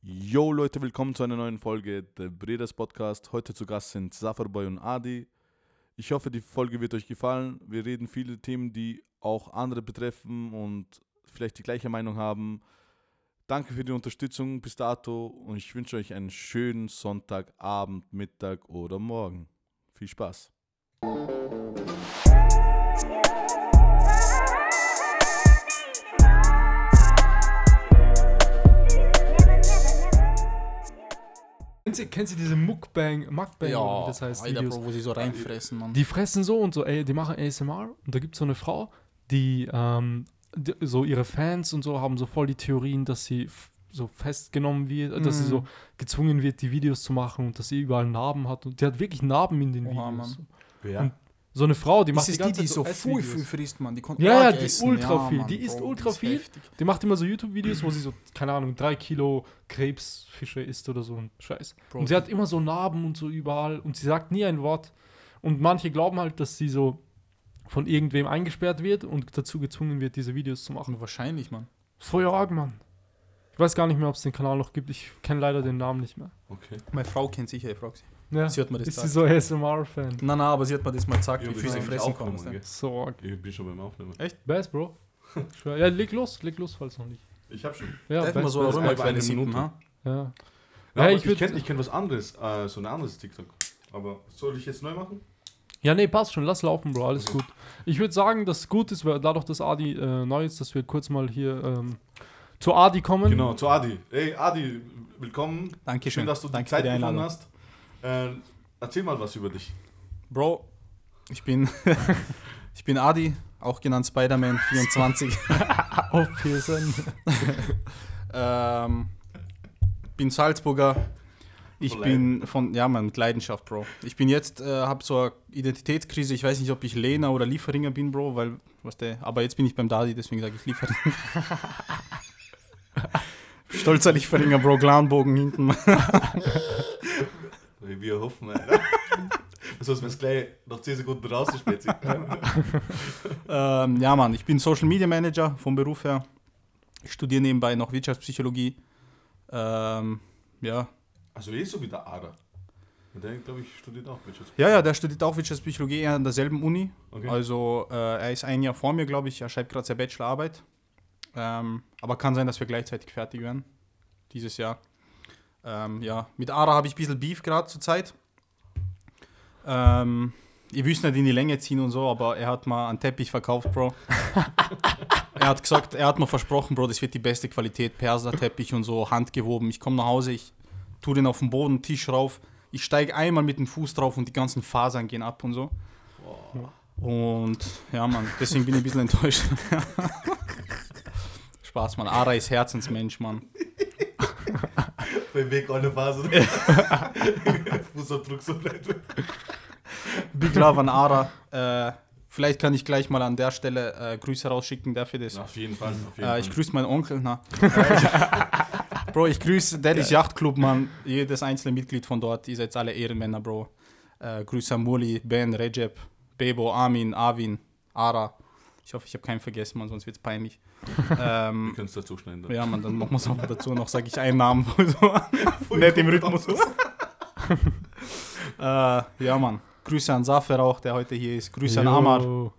Yo Leute, willkommen zu einer neuen Folge der Bredas Podcast. Heute zu Gast sind Safarboy und Adi. Ich hoffe, die Folge wird euch gefallen. Wir reden viele Themen, die auch andere betreffen und vielleicht die gleiche Meinung haben. Danke für die Unterstützung bis dato und ich wünsche euch einen schönen Sonntagabend, Mittag oder Morgen. Viel Spaß. Kennst du, kennst du diese Mukbang, Mukbang, Ja, oder wie das heißt, Alter, Videos? Bro, wo sie so reinfressen, Mann. Die fressen so und so, ey, die machen ASMR und da gibt es so eine Frau, die, ähm, die, so ihre Fans und so haben so voll die Theorien, dass sie so festgenommen wird, dass sie Mhm. so gezwungen wird, die Videos zu machen und dass sie überall Narben hat und die hat wirklich Narben in den Oha, Videos. Mann. Wer? Und So eine Frau, die macht das die ist die, ganze die Zeit so viel, viel frisst, Mann. Die konnte Ja, ja, die essen. ultra viel. Mann, Die isst Bro, ultra ist viel. heftig. Die macht immer so YouTube-Videos, wo sie so, keine Ahnung, drei Kilo Krebsfische isst oder so ein Scheiß. Bro, und sie hat immer so Narben und so überall und sie sagt nie ein Wort. Und manche glauben halt, dass sie so von irgendwem eingesperrt wird und dazu gezwungen wird, diese Videos zu machen. Wahrscheinlich, Mann. Voll arg, Mann. Ich weiß gar nicht mehr, ob es den Kanal noch gibt. Ich kenne leider den Namen nicht mehr. Okay. Meine Frau kennt sicher, ich frag sie. Ja. Sie hat mir das Ist sie so ASMR-Fan? Nein, nein, aber sie hat mir das mal gesagt, Ja, wie viel sie fressen kann. aufgenommen, gell? So arg. Ich bin schon beim Aufnehmen. Best, Bro. Ja, leg los, leg los, falls noch nicht. Ich hab schon. Ja, Darf man so eine Runde- kleine eine Sippen, Minute. ha? Ja. Ja, Ja, ich ich würd- kenne ich kenn was anderes, äh, so ein anderes TikTok. Aber soll ich jetzt neu machen? Ja, nee, passt schon. Lass laufen, Bro. Alles Okay. gut. Ich würde sagen, dass es gut ist, weil dadurch, dass Adi äh, neu ist, dass wir kurz mal hier ähm, zu Adi kommen. Genau, zu Adi. Hey Adi, willkommen. Dankeschön. Schön, dass du Danke Zeit gefunden Einladung. hast. Äh, erzähl mal was über dich. Bro, ich bin, ich bin Adi, auch genannt Spider-Man 24. Auf PSN. ähm, bin Salzburger. Ich Voll bin von, ja, man, mit Leidenschaft, Bro. Ich bin jetzt, äh, habe so eine Identitätskrise. Ich weiß nicht, ob ich Lena oder Lieferinger bin, Bro, weil, was der, aber jetzt bin ich beim Dadi, deswegen sage ich Lieferinger. Stolzer Lieferinger, Bro, Glanbogen hinten. Wir hoffen. Das heißt, wenn es gleich nach 10 Sekunden rausgespielt ist. ähm, ja, Mann, ich bin Social Media Manager vom Beruf her. Ich studiere nebenbei noch Wirtschaftspsychologie. Ähm, ja. Also eh so wie der Ada. Und der, glaube ich, studiert auch Wirtschaft. ja, ja, der studiert auch Wirtschaftspsychologie an derselben Uni. Okay. Also äh, er ist ein Jahr vor mir, glaube ich. Er schreibt gerade seine Bachelorarbeit. Ähm, aber kann sein, dass wir gleichzeitig fertig werden. Dieses Jahr. Ähm, ja, mit Ara habe ich ein bisschen Beef gerade zur Zeit. Ähm, ihr müsst nicht in die Länge ziehen und so, aber er hat mal einen Teppich verkauft, Bro. er hat gesagt, er hat mir versprochen, Bro, das wird die beste Qualität, Perserteppich und so, handgewoben. Ich komme nach Hause, ich tue den auf den Boden, Tisch rauf. Ich steige einmal mit dem Fuß drauf und die ganzen Fasern gehen ab und so. Und ja, Mann, deswegen bin ich ein bisschen enttäuscht. Spaß, Mann. Ara ist Herzensmensch, Mann. Beim Weg alle Phasen. Fußabdruck so bleibt. Big Love an Ara. Äh, vielleicht kann ich gleich mal an der Stelle äh, Grüße rausschicken, dafür das. Auf jeden Fall. Auf jeden Äh, ich grüße meinen Onkel. Na. Bro, ich grüße Daddy's Yachtclub, Mann. Jedes einzelne Mitglied von dort. Ihr seid alle Ehrenmänner, Bro. Äh, Grüße an Murli, Ben, Recep, Bebo, Armin, Arvin, Ara. Ich hoffe, ich habe keinen vergessen, Mann, sonst wird es peinlich. Wir ähm, können es dazu schneiden. dann. ja, Mann, dann machen wir es auch dazu noch, sage ich einen Namen. so. Nicht im Rhythmus. äh, ja, Mann. Grüße an Safer auch, der heute hier ist. Grüße an. Amar.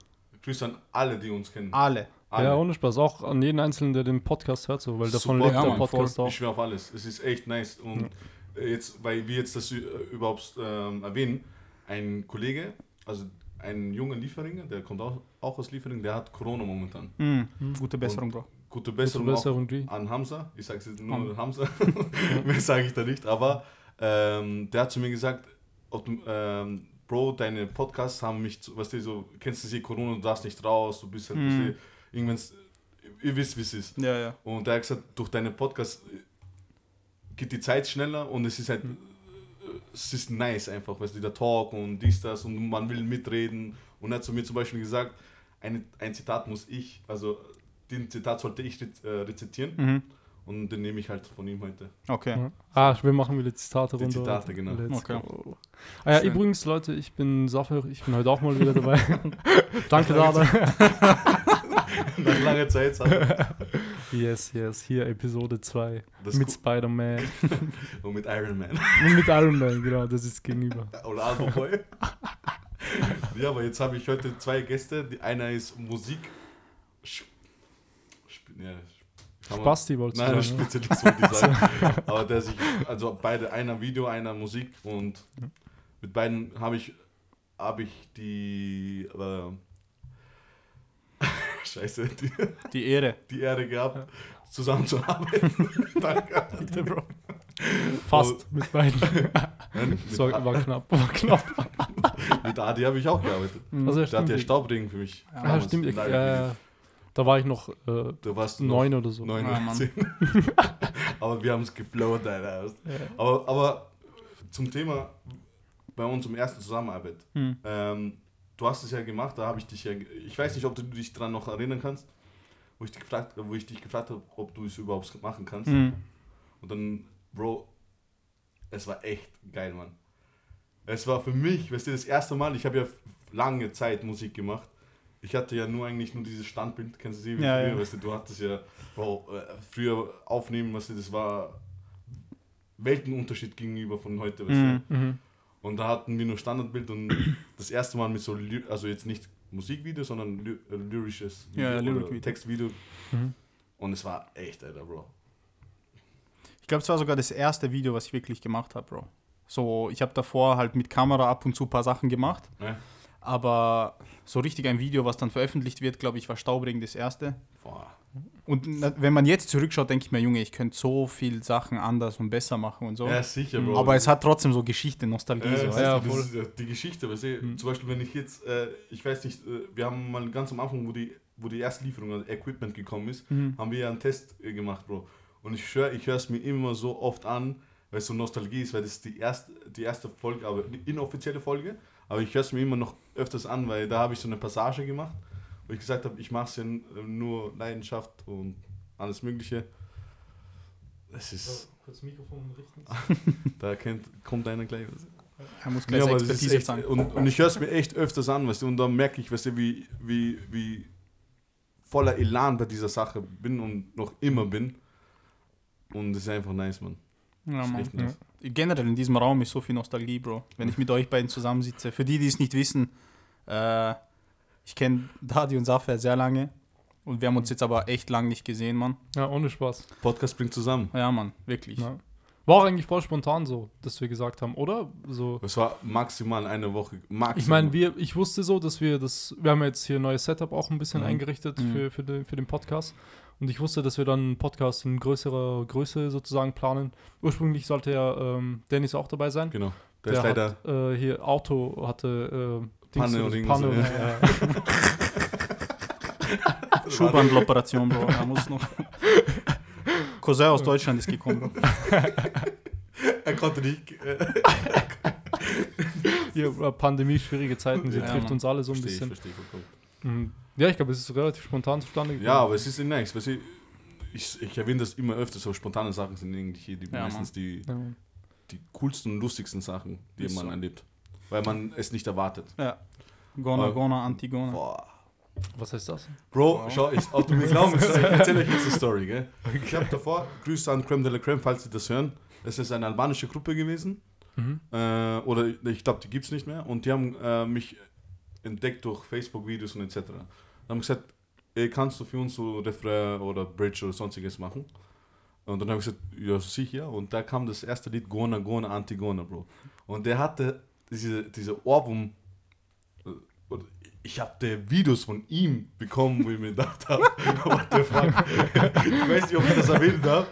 Grüße an alle, die uns kennen. Alle. Alle. Ja, ohne Spaß. Auch an jeden Einzelnen, der den Podcast hört, so, weil davon Super, lebt ja, der Podcast auch. Ich schwöre auf alles. Es ist echt nice. Und äh, jetzt, weil wir jetzt das äh, überhaupt ähm, erwähnen, ein Kollege, also ein junger Lieferinger, der kommt auch, auch aus Liefering, der hat Corona momentan. Mhm. Gute Besserung, Bro. Gute Gute Besserung, Besserung, G. auch an Hamza. Ich sage jetzt nur Ham- Hamza. Mehr sage ich da nicht. Aber ähm, der hat zu mir gesagt, ob du, ähm, Bro, deine Podcasts haben mich, zu- weißt du, so, kennst du sie, Corona, du darfst nicht raus, du bist halt, Mhm. irgendwenn's, ihr wisst, wie es ist. Ja, ja. Und er hat gesagt, durch deine Podcasts geht die Zeit schneller und es ist halt, äh, es ist nice einfach, weißt du, der Talk und dies, das und man will mitreden. Und er hat zu mir zum Beispiel gesagt, eine, ein Zitat muss ich, also den Zitat sollte ich äh, rezitieren Mhm. und den nehme ich halt von ihm heute. Okay. Ja. Ah, wir machen wieder Zitate Die runter. Zitate, genau. Let's Okay. go. Ah ja, Schön. übrigens, Leute, ich bin Safer, ich bin heute auch mal wieder dabei. Danke, Lange Dada. Nach langer Zeit. Sache. Yes, yes. Hier Episode 2 Das mit Spider-Man. und mit Iron Man. Und mit Iron Man, genau, das ist gegenüber. Oder Alpha Boy. ja, aber jetzt habe ich heute zwei Gäste. Die, einer ist Musik. Sp Sp ja, Spasti wolltest Nein, sagen. Spezialist wollte ich sagen. Aber der sich, also beide, einer Video, einer Musik und mit beiden habe ich, habe ich die, äh, Scheiße, die, Die Ehre. die Ehre gehabt, zusammenzuarbeiten. Danke. Bitte, Bro. Fast mit beiden. Nein, mit, So, war knapp, war knapp. mit Adi habe ich auch gearbeitet. Also, ja, Der hat ja. Staubring für mich. Ah, damals stimmt. Ich, äh, da war ich noch äh, Du warst neun noch oder so. neun Ja, oder aber wir haben es geflowt, Alter. Ja. Aber, aber zum Thema bei unserem ersten Zusammenarbeit. Hm. Ähm, du hast es ja gemacht, da habe ich dich ja. Ich weiß nicht, ob du dich daran noch erinnern kannst, wo ich dich gefragt, wo ich dich gefragt habe, ob du es überhaupt machen kannst. Hm. Und dann, Bro, es war echt geil, Mann. Es war für mich, weißt du, das erste Mal, ich habe ja lange Zeit Musik gemacht. Ich hatte ja nur eigentlich nur dieses Standbild, kennst du sie? wie Ja, früher, ja. Weißt du, du hattest ja, Bro, äh, früher aufnehmen, weißt du, das war Weltenunterschied gegenüber von heute, weißt Mhm. du. Mhm. Und da hatten wir nur Standardbild und das erste Mal mit so, also jetzt nicht Musikvideo, sondern ly äh, lyrisches Ja, ja, Lyric-Video. Textvideo. Mhm. Und es war echt, Alter, Bro. Ich glaube, es war sogar das erste Video, was ich wirklich gemacht habe, Bro. So, ich habe davor halt mit Kamera ab und zu ein paar Sachen gemacht, Ne? aber so richtig ein Video, was dann veröffentlicht wird, glaube ich, war Staubring das erste. Boah. Und wenn man jetzt zurückschaut, denke ich mir, Junge, ich könnte so viel Sachen anders und besser machen und so. Ja, sicher, Bro. aber es hat trotzdem so Geschichte, Nostalgie. Äh, so, ja, das ist ja die Geschichte, weißt du, Mhm. zum Beispiel wenn ich jetzt, äh, ich weiß nicht, äh, wir haben mal ganz am Anfang, wo die, wo die erste Lieferung an Equipment gekommen ist? Mhm. haben wir ja einen Test äh, gemacht, Bro. Und ich schwöre, ich höre es mir immer so oft an, weil es so Nostalgie ist, weil das ist die erste, die erste Folge, aber die inoffizielle Folge, aber ich höre es mir immer noch öfters an, weil da habe ich so eine Passage gemacht, wo ich gesagt habe, ich mache es ja n- nur Leidenschaft und alles Mögliche. Es ist, Kurz Mikrofon richten. da kennt, kommt einer gleich. Er muss Ja, gleich ist Expertise echt, sagen. und, und ich höre es mir echt öfters an, weißt du, und dann merke ich, weißt du, wie, wie, wie voller Elan bei dieser Sache bin und noch immer bin. Und es ist einfach nice, man. Ja, Mann. echt nice. Generell in diesem Raum ist so viel Nostalgie, Bro. Wenn ich mit euch beiden zusammensitze. Für die, die es nicht wissen, äh, ich kenne Dadi und Safer sehr lange. Und wir haben uns jetzt aber echt lang nicht gesehen, Mann. Ja, ohne Spaß. Podcast bringt zusammen. Ja, Mann, wirklich. Ja. War auch eigentlich voll spontan so, dass wir gesagt haben, oder? So. Es war maximal eine Woche. Maximal. Ich meine, wir, ich wusste so, dass wir das, wir haben jetzt hier ein neues Setup auch ein bisschen Mhm. eingerichtet Mhm. für, für, den, für den Podcast. Und ich wusste, dass wir dann einen Podcast in größerer Größe sozusagen planen. Ursprünglich sollte ja ähm, Dennis auch dabei sein. Genau. Der, ist leider. hat, äh, hier Auto hatte äh, Panne und so, Panne und, ja. Schulbandeloperation, Bro. Er muss noch. Cousin aus Deutschland ist gekommen, Bro. er konnte nicht. Hier, äh, Pandemie, schwierige Zeiten, sie Ja, trifft Mann. uns alle so ein verstehe ich, bisschen. ich. Mhm. Ja, ich glaube, es ist relativ spontan zustande gekommen. Ja, aber es ist nice. Weißt du, ich, ich erwähne das immer öfter, so spontane Sachen sind eigentlich die Ja, meistens die, Ja. die coolsten und lustigsten Sachen, die Ist man so. erlebt. Weil man es nicht erwartet. Ja. Gona, Aber- Gona, Antigona. Boah. Was heißt das? Bro, Wow. schau, ich, ob du mir glauben willst, ich erzähle euch jetzt die Story, gell? Ich habe davor, Grüße an Creme de la Creme, falls Sie das hören. Es ist eine albanische Gruppe gewesen. Mhm. Äh, oder ich glaube, die gibt es nicht mehr. Und die haben äh, mich entdeckt durch Facebook-Videos und etc. Dann haben gesagt, ey, kannst du für uns so Refrain oder Bridge oder sonstiges machen? Und dann habe ich gesagt, ja, sicher. Und da kam das erste Lied, Gona, Gona, Antigona, Bro. Und der hatte diese, diese Ohrwurm, äh, ich habe Videos von ihm bekommen, wo ich mir gedacht habe, what the fuck. ich weiß nicht, ob ich das erwähnen darf.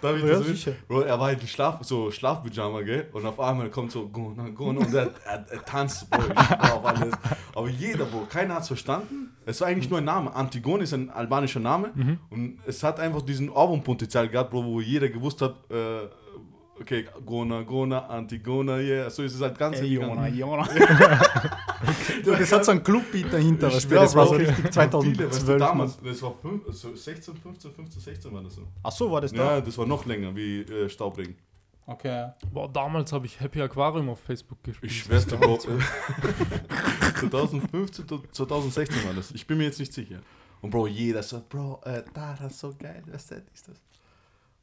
darf ich das erwähnen? Bro, er war in Schlaf, so Schlafpyjama, gell? Und auf einmal kommt so Gona, Gona und er, er, er tanzt, Bro. Auf alles. Aber jeder, Bro, keiner hat es verstanden. Es war eigentlich nur ein Name. Antigone ist ein albanischer Name. Mhm. Und es hat einfach diesen Ohrwurmpotenzial gehabt, Bro, wo jeder gewusst hat, äh, okay, Gona, Gona, Antigona, yeah. So ist es halt ganz Ey, bekannt. Jona, Jona. Du, das hat so ein Clubbeat dahinter, Ich was schwör, das war so richtig Viele, weißt du, 2012. damals, das war fünf, so 16, 15, 15, 16 war das so. Ach so, war das da? Ja, das war noch länger wie äh, Staubregen. Okay. Boah, damals habe ich Happy Aquarium auf Facebook gespielt. Ich schwör's dir, Bro. 2015, to- 2016 war das. Ich bin mir jetzt nicht sicher. Und Bro, jeder so, Bro, äh, da, das ist so geil, was ist das?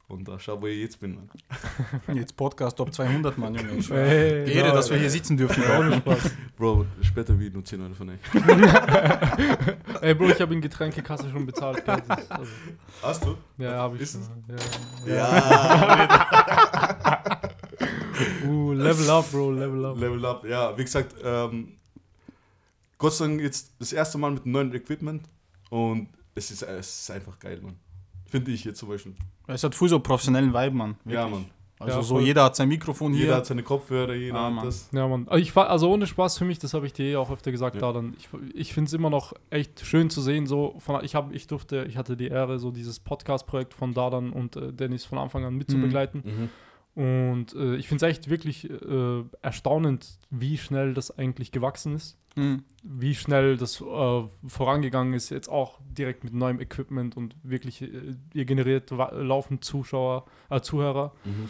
Und da schau, wo ich jetzt bin, man. Jetzt Podcast Top 200, Mann, Junge. Ich. Hey, Ehre, ja, dass wir hier sitzen dürfen. Spaß. Bro, später wie nur 10 Euro von euch. Ey, Bro, ich habe in Getränkekasse schon bezahlt. Also, Hast du? ja, habe ich Ist schon. es? Ja, Ja. Uh, level up, Bro, level up. Level up, ja. Wie gesagt, ähm, Gott sei Dank jetzt das erste Mal mit neuem Equipment und es ist, es ist einfach geil, man. Finde ich jetzt zum Beispiel. Es hat voll so professionellen Vibe, Mann. Ja, Wirklich. Mann. Also Ja, so voll. jeder hat sein Mikrofon hier. Jeder hat seine Kopfhörer, jeder Ah, hat das. Ja, Mann. Also, ich, war- also ohne Spaß für mich, das habe ich dir eh auch öfter gesagt, Ja. da dann. Ich, ich finde es immer noch echt schön zu sehen, so von, ich habe, ich durfte, ich hatte die Ehre, so dieses Podcast-Projekt von Dadan und äh, Dennis von Anfang an mit zu Mhm. begleiten. Mhm. Und äh, ich finde es echt wirklich äh, erstaunend, wie schnell das eigentlich gewachsen ist. Mhm. Wie schnell das äh, vorangegangen ist, jetzt auch direkt mit neuem Equipment und wirklich, äh, ihr generiert laufend Zuschauer, äh, Zuhörer. Mhm.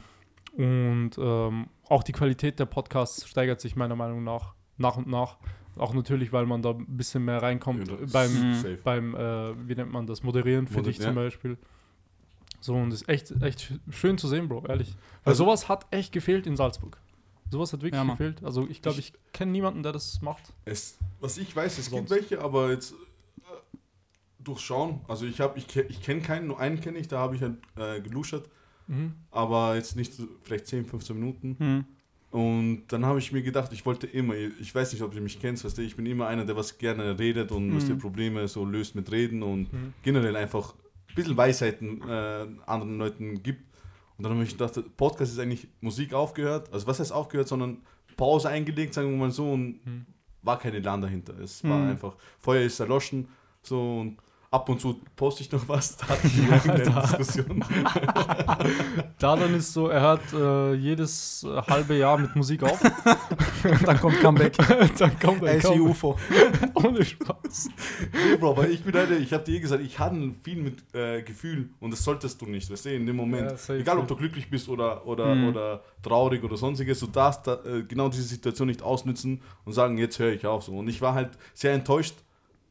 Und ähm, auch die Qualität der Podcasts steigert sich meiner Meinung nach nach und nach. Auch natürlich, weil man da ein bisschen mehr reinkommt Ja, beim. Safe. beim äh, wie nennt man das, Moderieren für Moder- dich ja. zum Beispiel. So, und ist echt, echt sch- schön zu sehen, Bro, ehrlich. Weil Also- sowas hat echt gefehlt in Salzburg. Sowas hat wirklich Ja, gefehlt. Also ich glaube, ich kenne niemanden, der das macht. Es, was ich weiß, es gibt Sonst. welche, aber jetzt äh, durchschauen. Also ich habe, ich, ich kenne keinen, nur einen kenne ich, da habe ich halt, äh, geluschert, Mhm. aber jetzt nicht vielleicht 10, 15 Minuten. Mhm. Und dann habe ich mir gedacht, ich wollte immer, ich weiß nicht, ob du mich kennst, weißt du, ich bin immer einer, der was gerne redet und was die Mhm. Probleme so löst mit Reden und Mhm. generell einfach ein bisschen Weisheiten äh, anderen Leuten gibt. Und dann habe ich gedacht, Podcast ist eigentlich Musik aufgehört, also was heißt aufgehört, sondern Pause eingelegt, sagen wir mal so, und Mhm. war keine Lan dahinter. Es war Mhm. einfach, Feuer ist erloschen, so und ab und zu poste ich noch was, da hatten wir eine Diskussion. Dadan ist so, er hört äh, jedes äh, halbe Jahr mit Musik auf. Dann kommt Comeback. Dann kommt Er UFO. Ohne Spaß. Nee, Bro, aber ich bin einer, ich habe dir eh gesagt, ich handle viel mit äh, Gefühl und das solltest du nicht, weißt du, in dem Moment. Ja, safe, Egal, ob du glücklich bist oder, oder, Mhm. oder traurig oder sonstiges, du darfst da, äh, genau diese Situation nicht ausnützen und sagen, jetzt höre ich auf. So. Und ich war halt sehr enttäuscht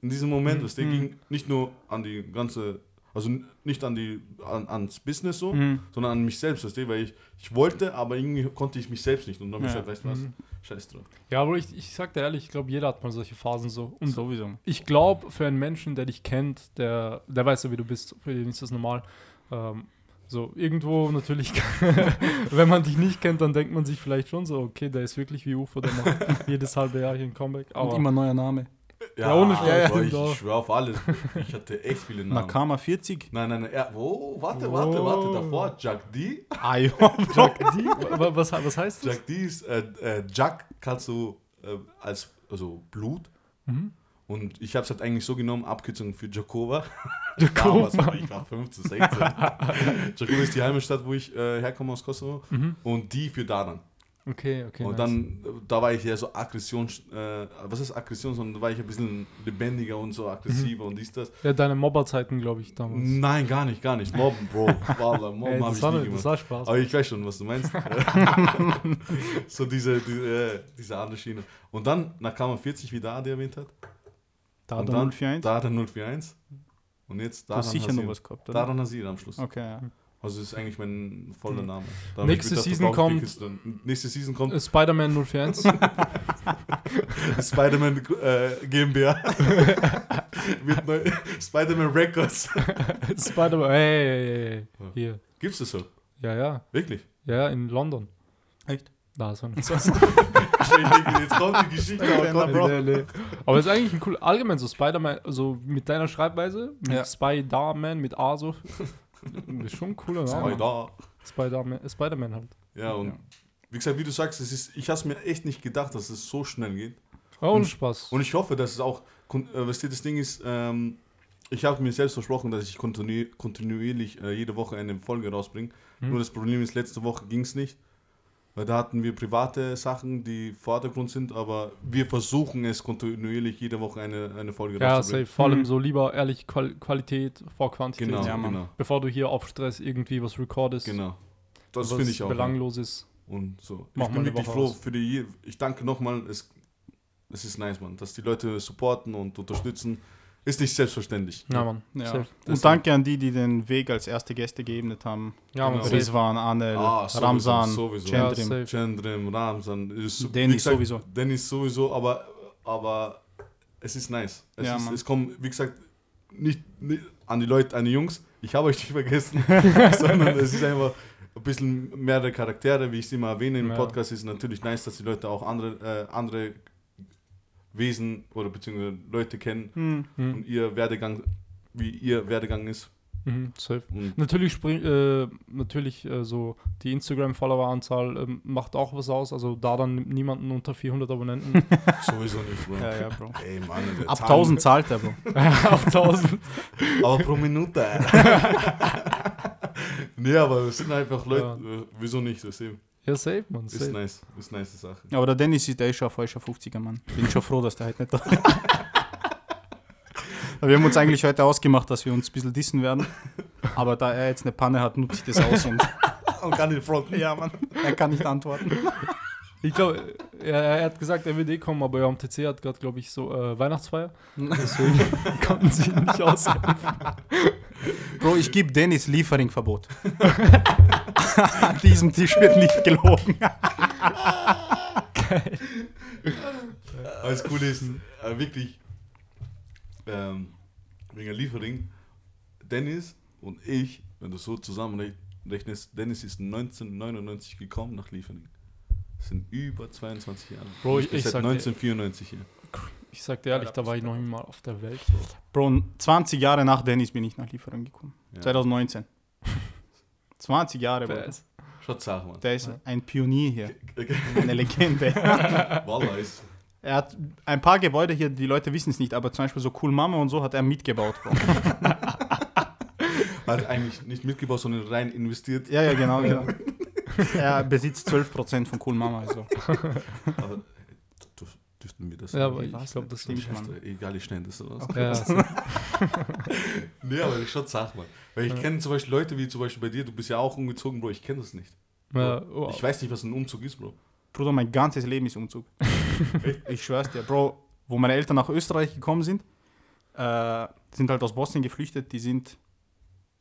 in diesem Moment, Mhm. weißt du, ging nicht nur an die ganze, also nicht an die, an, ans Business so, Mhm. sondern an mich selbst, weißt du, weil ich, ich wollte, aber irgendwie konnte ich mich selbst nicht. Und dann habe ich Ja. gesagt, weißt du was, Mhm. scheiß drauf. Ja, aber ich, ich sag dir ehrlich, ich glaube, jeder hat mal solche Phasen so. Und Sowieso. ich glaube, für einen Menschen, der dich kennt, der, der weiß ja, wie du bist, für den ist das normal. Ähm, so, irgendwo natürlich, wenn man dich nicht kennt, dann denkt man sich vielleicht schon so, okay, der ist wirklich wie UFO, der macht jedes halbe Jahr hier ein Comeback. Und Aber immer neuer Name. Ja, ohne Spaß, Bro, ich, ich schwöre auf alles. Ich hatte echt viele Namen. Nakama 40. Nein, nein, nein. Ja, wo? Warte, warte, warte. Oh. Davor, Jack D. Ah, ja. Jack D, wa- was, was heißt das? Jack D ist, äh, äh, Jack kannst du äh, als, also Blut. Mhm. Und ich habe es halt eigentlich so genommen, Abkürzung für Jakova. Jakova. Damals, ich war 15, 16. Jakova ist die Heimatstadt, wo ich äh, herkomme aus Kosovo. Mhm. Und die für Dadan. Okay, okay. und nice. dann, äh, da war ich ja so Aggression, äh, was ist Aggression, sondern da war ich ein bisschen lebendiger und so aggressiver Mhm. und dies, das. Ja, deine Mobberzeiten, glaube ich, damals. Nein, gar nicht, gar nicht. Mobben, Bro. Wallah, Mobben habe das, ich war, nie das gemacht. war Spaß. Aber ich weiß schon, was du meinst. so diese, diese, äh, diese andere Schiene. Und dann Nakama 40, wie der Adi erwähnt hat. Da hat dann er 041. Daran 041. Und jetzt Du hast Daran sicher noch was gehabt, oder? Daran Hasir am Schluss. Okay, ja. Also das ist eigentlich mein voller Mhm. Name. Nächste hab ich Season kommt- Nächste Season kommt Spider-Man 041. Spider-Man äh, GmbH. Spider-Man Records. Spider-Man, hey, hey, hey, hey. Hier. Gibt's das so? Ja, ja. Wirklich? Ja, in London. Echt? Da ist er. Jetzt kommt die Geschichte, aber Kleiner kommt Bro. Nee, nee. Aber es ist eigentlich ein cool, allgemein so Spider-Man, so mit deiner Schreibweise, mit Ja. Spider-Man, mit A so. ist schon ein cooler Name. Spider. Spider-Man, Spider-Man halt. Ja, und Ja. wie gesagt, wie du sagst, es ist, ich habe es mir echt nicht gedacht, dass es so schnell geht. Oh, und Spaß. Und ich hoffe, dass es auch, äh, was dir das Ding ist, ähm, ich habe mir selbst versprochen, dass ich kontinu kontinuierlich äh, jede Woche eine Folge rausbringe. Hm. Nur das Problem ist, letzte Woche ging es nicht. Weil da hatten wir private Sachen, die Vordergrund sind, aber wir versuchen es kontinuierlich jede Woche eine, eine Folge ja, rauszubringen. safe. Vor allem Mhm. so lieber ehrlich Qual Qualität vor Quantität. Genau, Ja, Mann. genau, Bevor du hier auf Stress irgendwie was recordest. genau. Das finde ich auch. belanglos ist. Und so. Mach ich bin wirklich Woche froh aus. für die. Ich danke nochmal. Es, es ist nice, man, dass die Leute supporten und unterstützen. Ist nicht selbstverständlich. Ja, Mann. Ja. Safe. Und danke an die, die den Weg als erste Gäste geebnet haben. Ja, Mann. Genau. safe. Rizwan, Anel, Ah, sowieso, Ramsan, sowieso. Ja, Cendrim. safe. Chandrim, Ramsan, ist, Dennis gesagt, sowieso. Dennis sowieso, aber, aber es ist nice. Es, Ja, ist, es kommen, wie gesagt, nicht, nicht an die Leute, an die Jungs, ich habe euch nicht vergessen, sondern es ist einfach ein bisschen mehrere Charaktere, wie ich es immer erwähne im Ja. Podcast, ist natürlich nice, dass die Leute auch andere, äh, andere Wesen oder beziehungsweise Leute kennen Hm. Mhm. und ihr Werdegang, wie ihr Werdegang ist. Mhm, Natürlich spring, äh, natürlich äh, so die Instagram-Follower-Anzahl ähm, macht auch was aus. Also da dann nimmt niemanden unter 400 Abonnenten sowieso nicht, Bro. Ja, ja, Bro. Ey, Mann, Ab Zahlen- 1000 zahlt er, Bro. auf 1000. Aber pro Minute. nee, aber es sind einfach Leute, äh, wieso nicht? Das ist, Ja, safe, man. ist Safe. nice, ist nice Sache. Aber der Dennis ist der ist schon ein falscher 50er, Mann. Bin schon froh, dass der heute nicht da Wir haben uns eigentlich heute ausgemacht, dass wir uns ein bisschen dissen werden. Aber da er jetzt eine Panne hat, nutze ich das aus und. Und kann den fronten. ja, Mann. Er kann nicht antworten. Ich glaube, er, er hat gesagt, er will eh kommen, aber ja, am TC hat gerade, glaube ich, so äh, Weihnachtsfeier. Deswegen konnten sie ihn nicht aushelfen. Bro, ich gebe Dennis Lieferingverbot. An diesem Tisch wird nicht gelogen. Aber das Coole ist, äh, wirklich, ähm, wegen der Liefering, Dennis und ich, wenn du so zusammenrechnest, Dennis ist 1999 gekommen nach Liefering. Das sind über 22 Jahre. Bro, ich ich- bin ich seit sag dir- 1994 hier. Ich sag dir ehrlich, da war ich noch nicht mal auf der Welt. Bro, 20 Jahre nach Dennis bin ich nach Lieferung gekommen. Ja. 2019. 20 Jahre, Bro. Schaut Sache, Mann. Der ist Ja. ein Pionier hier. Eine Legende. Wallah ist. Er hat ein paar Gebäude hier, die Leute wissen es nicht, aber zum Beispiel so Cool Mama und so hat er mitgebaut, Bro. Hat eigentlich nicht mitgebaut, sondern rein investiert. Ja, ja, genau, genau. Er besitzt 12% von Cool Mama. Also. Aber dürften wir das Ja, aber Ich glaube, nicht, das stimmt. Scheiße, Egal, ich schneide das raus. Ja, so. Nee, aber ich schon sag mal. Weil ich Ja. kenne zum Beispiel Leute wie zum Beispiel bei dir, du bist ja auch umgezogen, Bro, ich kenne das nicht. ja, oh, Ich weiß nicht, was ein Umzug ist, Bro. Bruder, mein ganzes Leben ist Umzug. ich schwör's dir, Bro, wo meine Eltern nach Österreich gekommen sind, äh, sind halt aus Bosnien geflüchtet, die sind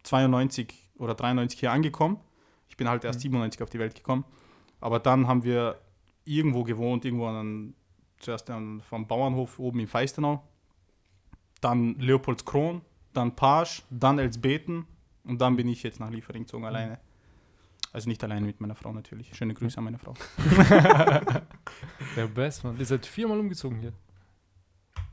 92 oder 93 hier angekommen. Ich bin halt erst Mhm. 97 auf die Welt gekommen. Aber dann haben wir irgendwo gewohnt, irgendwo an, zuerst an, vom Bauernhof oben in Feistenau, dann Leopoldskron, dann Page, dann Elsbeten und dann bin ich jetzt nach Liefering gezogen, alleine. Also nicht alleine mit meiner Frau natürlich. Schöne Grüße an meine Frau. der Best, man. Ihr seid viermal umgezogen hier.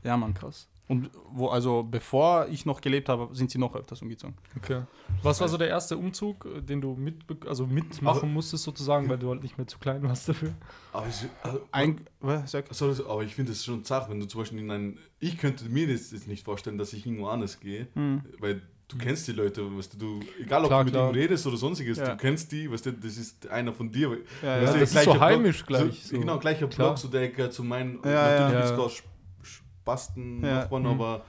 Ja, Mann. Krass. Und wo, also bevor ich noch gelebt habe, sind sie noch öfters umgezogen. Okay. Was war so der erste Umzug, den du mit, also mitmachen Aber- musstest, sozusagen, weil du halt nicht mehr zu klein warst dafür? Aber ich, also, Ein, was, sag, sorry, aber ich finde es schon zart, wenn du zum Beispiel in ein. Ich könnte mir das jetzt nicht vorstellen, dass ich irgendwo anders gehe, hm. weil du kennst die Leute, weißt du, du egal ob Klar, du mit klar. ihm redest oder sonstiges, Ja. du kennst die, weißt du, das ist einer von dir. Ja, Weißt ja, du, das ist so heimisch Block, gleich, So, so. Genau, gleicher Klar. Block, so der gehört zu meinen, Ja, natürlich ja. Es Ja. Ja. Nachbarn, Mhm. aber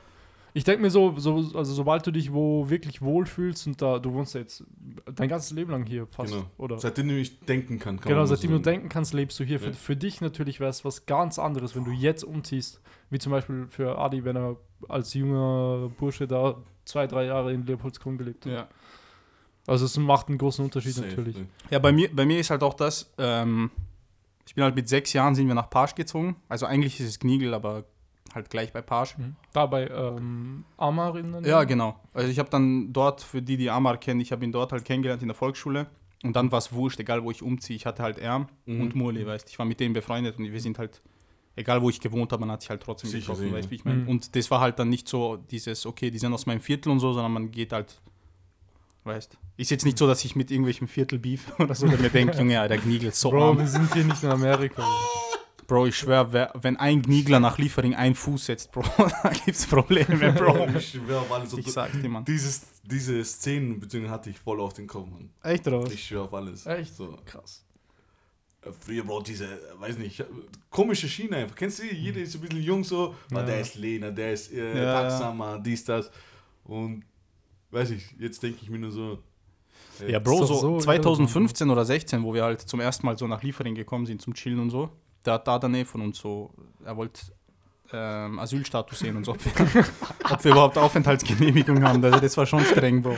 Ich denke mir so, so, also sobald du dich wo wirklich wohlfühlst und da, du wohnst ja jetzt dein ganzes Leben lang hier fast, Genau. oder? seitdem ich denken kann. kann Genau, man so seitdem du denken kannst, lebst du hier. Für, Ja. für dich natürlich wäre es was ganz anderes, wenn du jetzt umziehst. Wie zum Beispiel für Adi, wenn er als junger Bursche da zwei, drei Jahre in Leopoldskron gelebt hat. ja. Also es macht einen großen Unterschied Safe, natürlich. ja. ja bei, mir, bei mir ist halt auch das, ähm, ich bin halt mit sechs Jahren sind wir nach Page gezogen. Also eigentlich ist es Gnigel, aber halt gleich bei Page. Mhm. Da bei ähm, Amar in der Nähe? Ja, genau. Also ich habe dann dort, für die, die Amar kennen, ich habe ihn dort halt kennengelernt in der Volksschule. Und dann war es wurscht, egal wo ich umziehe. Ich hatte halt Erm Mhm. und Murli, weißt Ich war mit denen befreundet und wir sind halt, egal wo ich gewohnt habe, man hat sich halt trotzdem Sicher, getroffen, sicher. weißt wie ich meine. Mhm. Und das war halt dann nicht so dieses, okay, die sind aus meinem Viertel und so, sondern man geht halt, weißt Ist jetzt nicht so, dass ich mit irgendwelchem Viertel beef oder so, der mir denkt, Junge, ja, der Gnigel ist so Bro, arm. wir sind hier nicht in Amerika. Bro, ich schwör, wenn ein Gnigler nach Liefering einen Fuß setzt, Bro, da gibt's Probleme, Bro. Ich schwör auf alles. Ich sag's dir, Mann. Dieses, diese Szenen hatte ich voll auf den Kopf, Mann. Echt, oder was? Ich schwör auf alles. Echt? So. Krass. Äh, Früher, Bro, diese, äh, weiß nicht, äh, komische Schiene einfach. Kennst du die? Jeder ist ein bisschen jung so, Ja. ja. der ist Lena, der ist äh, Ja. Taxamer, dies, das. Und, weiß ich, jetzt denke ich mir nur so. äh, Ja, Bro, so, so 2015 oder 16, wo wir halt zum ersten Mal so nach Liefering gekommen sind zum Chillen und so, der da Nähe von uns so, er wollte ähm, Asylstatus sehen und so, ob wir, ob wir überhaupt Aufenthaltsgenehmigung haben. Also das war schon streng, Bro.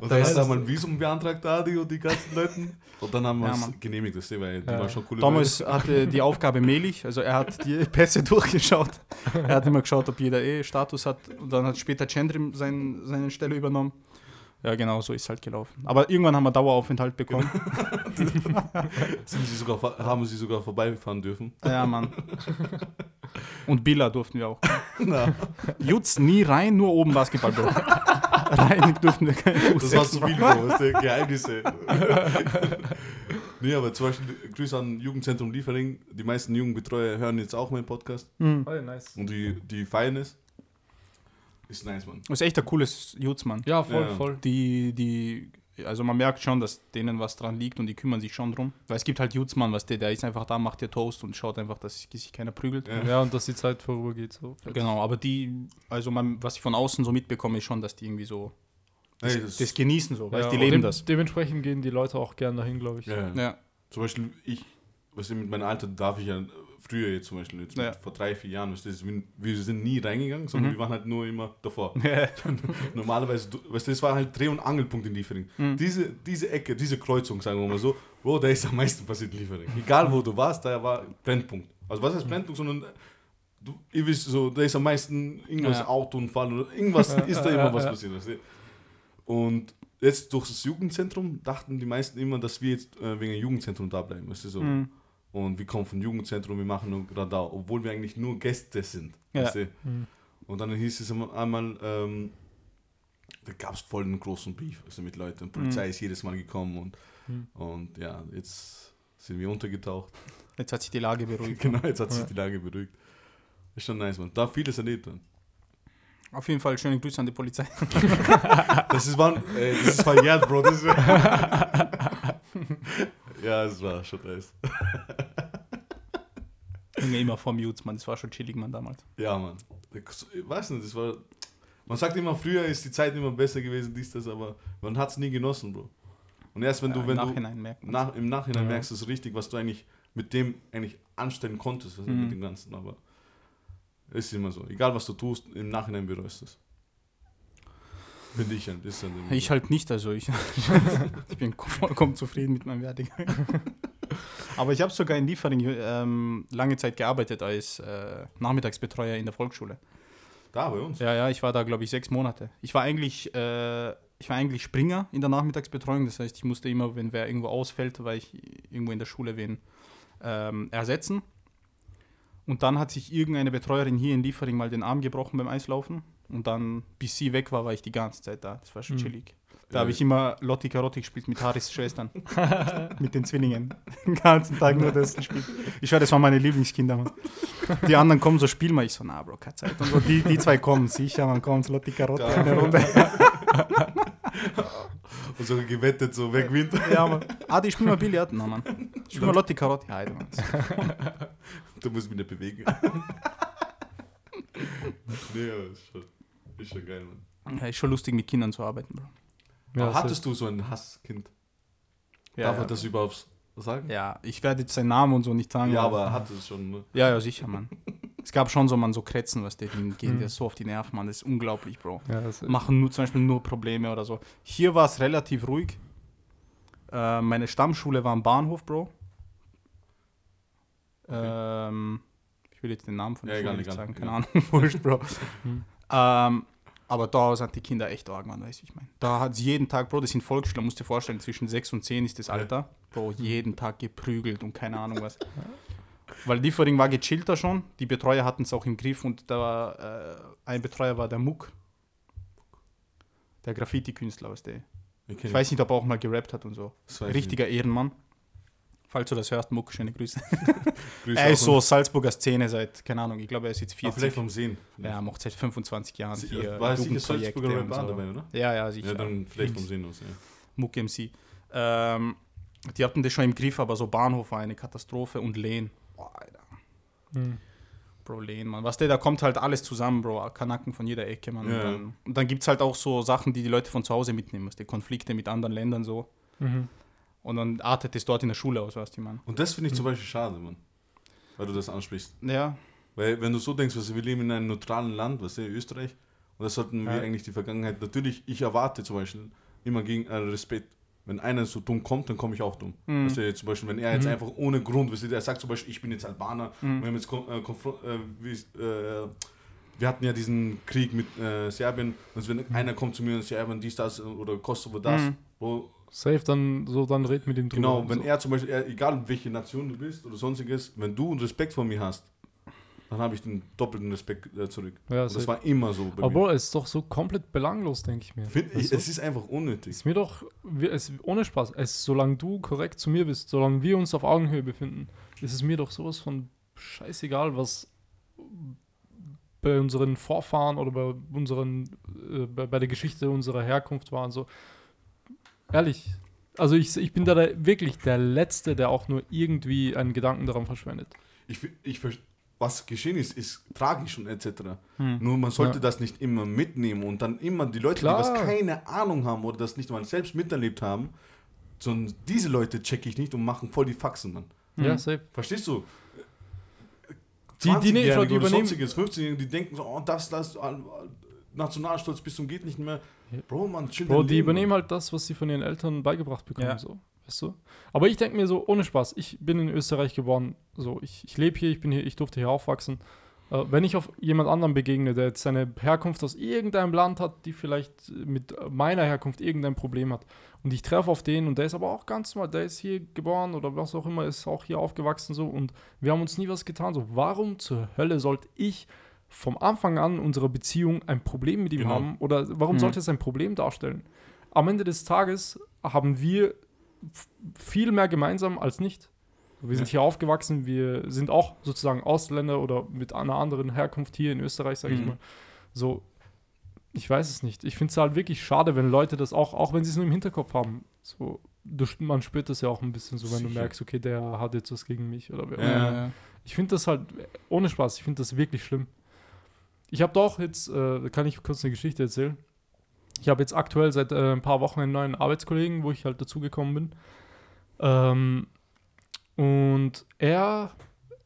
Und dann haben wir ein Visum beantragt, Adi und die ganzen Leuten. Und dann haben wir Ja, es Mann. genehmigt, das weil die Ja. war schon cool. Damals hatte die Aufgabe Melich, also er hat die Pässe durchgeschaut. Er hat immer geschaut, ob jeder eh Status hat. Und dann hat später Chandrim sein, seine Stelle übernommen. Ja, genau, so ist es halt gelaufen. Aber irgendwann haben wir Daueraufenthalt bekommen. Sind sie sogar, haben sie sogar vorbeifahren dürfen. Ja, Mann. Und Billa durften wir auch. Na, Jutz nie rein, nur oben Basketball, Bro. rein durften wir keinen Fuß das war zu viel, Bro, Geheimnisse. nee, aber zum Beispiel Grüße an Jugendzentrum Liefering. Die meisten Jugendbetreuer hören jetzt auch meinen Podcast Mhm. Oh, nice. und die, die feiern es. Ist nice, Mann. Das ist echt ein cooles Jutz, Mann. Ja, voll, Ja. voll. Die, die, also man merkt schon, dass denen was dran liegt und die kümmern sich schon drum. Weil es gibt halt Jutzmann, was der, der ist einfach da, macht dir Toast und schaut einfach, dass sich keiner prügelt. Ja. Ja, und dass die Zeit vorübergeht. So. Genau, aber die, also man, was ich von außen so mitbekomme, ist schon, dass die irgendwie so das, Hey, das- das genießen so, weißt Ja, die leben dem, das. Dementsprechend gehen die Leute auch gern dahin, glaube ich. Ja, ja. Ja, Zum Beispiel ich, du, mit meinem Alter darf ich ja früher jetzt zum Beispiel, jetzt Ja. vor drei, vier Jahren, weißt du, wir sind nie reingegangen, sondern Mhm. wir waren halt nur immer davor. Normalerweise, du- weißt du, das war halt Dreh- und Angelpunkt in Liefering. Mhm. Diese, diese Ecke, diese Kreuzung, sagen wir mal so, Bro, da ist am meisten passiert in Liefering. Egal wo du warst, da war Brennpunkt. Also was heißt Brennpunkt, sondern du, ihr wisst so, da ist am meisten irgendwas Ja. Autounfall oder irgendwas Ja, ist da ja, immer ja, was ja. passiert. Weißt du? Und jetzt durch das Jugendzentrum dachten die meisten immer, dass wir jetzt äh, wegen dem Jugendzentrum da bleiben. Weißt du, so. Mhm. Und wir kommen vom Jugendzentrum, wir machen nur Radar, obwohl wir eigentlich nur Gäste sind. Ja. Weißt du? Mhm. Und dann hieß es einmal- ähm, da gab es voll einen großen Beef du, mit Leuten. Und Polizei Mhm. ist jedes Mal gekommen und, Mhm. und ja, jetzt sind wir untergetaucht. Jetzt hat sich die Lage beruhigt. genau, jetzt hat sich Ja. die Lage beruhigt. Ist schon nice, man. Da vieles erlebt, man. Auf jeden Fall schöne Grüße an die Polizei. Das ist, war, äh, das ist verjährt, Bro. Das ist ja, es war schon nice. Ging immer vom Jutz, Mann. Das war schon chillig, Mann, damals. Ja, Mann. Ich weiß nicht, das war. Man sagt immer, früher ist die Zeit immer besser gewesen, dies, das, aber man hat es nie genossen, Bro. Und erst wenn Ja, du, im wenn du Nachhinein merkt man's. nach, im Nachhinein Ja. merkst du es richtig, was du eigentlich mit dem eigentlich anstellen konntest, also Mhm. mit dem Ganzen. Aber ist immer so. Egal was du tust, im Nachhinein bereust du es. Finde ich dann immer Ich so. halt nicht, also ich, ich bin vollkommen zufrieden mit meinem Werdegang. Aber ich habe sogar in Liefering ähm, lange Zeit gearbeitet als äh, Nachmittagsbetreuer in der Volksschule. Da bei uns. Ja, ja, ich war da, glaube ich, sechs Monate. Ich war eigentlich, äh, ich war eigentlich Springer in der Nachmittagsbetreuung. Das heißt, ich musste immer, wenn wer irgendwo ausfällt, weil ich irgendwo in der Schule wen ähm, ersetzen. Und dann hat sich irgendeine Betreuerin hier in Liefering mal den Arm gebrochen beim Eislaufen. Und dann, bis sie weg war, war ich die ganze Zeit da. Das war schon Mhm. chillig. Da habe ich immer Lotti Carotti gespielt mit Haris Schwestern. mit den Zwillingen. Den ganzen Tag nur das gespielt. Ich schwör, das waren meine Lieblingskinder, Mann. Die anderen kommen so, spiel mal. Ich so, na, Bro, keine Zeit. Und so, die, die zwei kommen, sicher, man kommt, Lotti Carotti, Ja. eine Runde. Und so gewettet, so wegwind. ja, Mann. Adi, spiel mal Billard. Na, Mann. Spiel mal Lotti Carotti. Heide, Mann. Du musst mich nicht bewegen. nee, aber ist schon, ist schon geil, Mann. Ja, ist schon lustig, mit Kindern zu arbeiten, Bro. Ja, hattest du so ein Hasskind? Ja, Darf ja. man das überhaupt sagen? ja, ich werde jetzt seinen Namen und so nicht sagen. Ja, aber hatte es schon. Ne? Ja, ja, sicher, Mann. Es gab schon so, man, so Kretzen, was denen gehen Mhm. dir so auf die Nerven, Mann. Das ist unglaublich, Bro. Ja, das machen nur zum Beispiel nur Probleme oder so. Hier war es relativ ruhig. Äh, meine Stammschule war am Bahnhof, Bro. Ähm, ich will jetzt den Namen von der Ja, Schule egal, nicht egal, sagen, egal. keine Ahnung, wurscht, Bro. Hm. ähm, aber da sind die Kinder echt arg, man, weißt du, wie ich meine. Da hat jeden Tag, Bro, das sind Volksschüler, musst dir vorstellen, zwischen 6 und 10 ist das. Alter. Bro, jeden Tag geprügelt und keine Ahnung was. Weil Liefering war gechillter schon, die Betreuer hatten es auch im Griff und da war, äh, ein Betreuer war der Muck. Der Graffiti-Künstler aus der. Ich weiß nicht, ob er auch mal gerappt hat und so. Weiß Richtiger Ehrenmann. Falls du das hörst, Muck, schöne Grüße. Grüße er ist so Salzburger Szene seit, keine Ahnung, ich glaube, er ist jetzt Ah, 40. vielleicht vom Sehen. ja, er macht seit 25 Jahren Sie- hier War sicher Jugendprojekte Salzburger und Rap so. dabei, oder? Ja, ja, sicher. Ja, dann vielleicht vom Sehen aus, ja. Muck MC. Ähm, die hatten das schon im Griff, aber so Bahnhof war eine Katastrophe und Lehn. Boah, Alter. Hm. Bro, Lehn, Mann. Was der, da kommt halt alles zusammen, Bro. Kanaken von jeder Ecke, Mann. Ja. Und dann, und dann gibt es halt auch so Sachen, die die Leute von zu Hause mitnehmen. Die Konflikte mit anderen Ländern so. Mhm. Und dann artet es dort in der Schule aus, weißt du, Mann. Und das finde ich zum Beispiel schade, Mann. Weil du das ansprichst. Ja, Weil wenn du so denkst, was wir leben in einem neutralen Land, was ist Österreich, und das sollten wir Ja. eigentlich die Vergangenheit, natürlich, ich erwarte zum Beispiel immer gegen äh, Respekt. Wenn einer so dumm kommt, dann komme ich auch dumm. Mhm. Weißt du, jetzt zum Beispiel, wenn er jetzt Mhm. einfach ohne Grund, weißt du, der sagt zum Beispiel, ich bin jetzt Albaner, Mhm. wir haben jetzt äh, äh, wie, äh, wir hatten ja diesen Krieg mit äh, Serbien, und wenn einer kommt zu mir und Serbien dies, das oder Kosovo das, Mhm. Safe, dann so, dann red mit ihm drüber. genau, wenn so. er zum Beispiel, er, egal welche Nation du bist oder sonstiges, wenn du einen Respekt vor mir hast, dann habe ich den doppelten Respekt äh, zurück. ja, das safe. war immer so bei Aber mir. Es ist doch so komplett belanglos, denke ich mir. Find, ich, es ist einfach unnötig. Ist mir doch, es, ohne Spaß, es, solange du korrekt zu mir bist, solange wir uns auf Augenhöhe befinden, ist es mir doch sowas von scheißegal, was bei unseren Vorfahren oder bei unseren, äh, bei, bei der Geschichte unserer Herkunft war und so. Ehrlich. Also ich, ich bin da der, wirklich der Letzte, der auch nur irgendwie einen Gedanken daran verschwendet. Ich, ich, was geschehen ist, ist tragisch und etc. Hm. Nur man sollte Ja. das nicht immer mitnehmen und dann immer die Leute, Klar. die was keine Ahnung haben oder das nicht mal selbst miterlebt haben, sondern diese Leute checke ich nicht und machen voll die Faxen dann. Ja, Mhm. safe. Verstehst du? Die- die 20-Jährige schau, die oder übernehmen- sonstiges, 15-Jährige, die denken so, oh, das, das, Nationalstolz bis zum geht nicht mehr. Ja. Bro, man, chill Bro, die übernehmen halt das, was sie von ihren Eltern beigebracht bekommen, Ja. so. Weißt du? Aber ich denke mir so, ohne Spaß, ich bin in Österreich geboren, so, ich, ich lebe hier, ich bin hier, ich durfte hier aufwachsen. Äh, wenn ich auf jemand anderen begegne, der jetzt seine Herkunft aus irgendeinem Land hat, die vielleicht mit meiner Herkunft irgendein Problem hat, und ich treffe auf den und der ist aber auch ganz normal, der ist hier geboren oder was auch immer, ist auch hier aufgewachsen so und wir haben uns nie was getan, so, warum zur Hölle sollte ich vom Anfang an unserer Beziehung ein Problem mit ihm Genau. haben oder warum Mhm. sollte es ein Problem darstellen? Am Ende des Tages haben wir viel mehr gemeinsam als nicht. Wir sind Ja. hier aufgewachsen, wir sind auch sozusagen Ausländer oder mit einer anderen Herkunft hier in Österreich, sage ich Mhm. mal. So, ich weiß es nicht. Ich finde es halt wirklich schade, wenn Leute das auch, auch wenn sie es nur im Hinterkopf haben, so, du, man spürt das ja auch ein bisschen so, wenn du Sicher. merkst, okay, der hat jetzt was gegen mich oder wer. Ja. Ja. Ich finde das halt, ohne Spaß, ich finde das wirklich schlimm. Ich habe doch jetzt, äh, kann ich kurz eine Geschichte erzählen. Ich habe jetzt aktuell seit äh, ein paar Wochen einen neuen Arbeitskollegen, wo ich halt dazugekommen bin. Ähm, und er,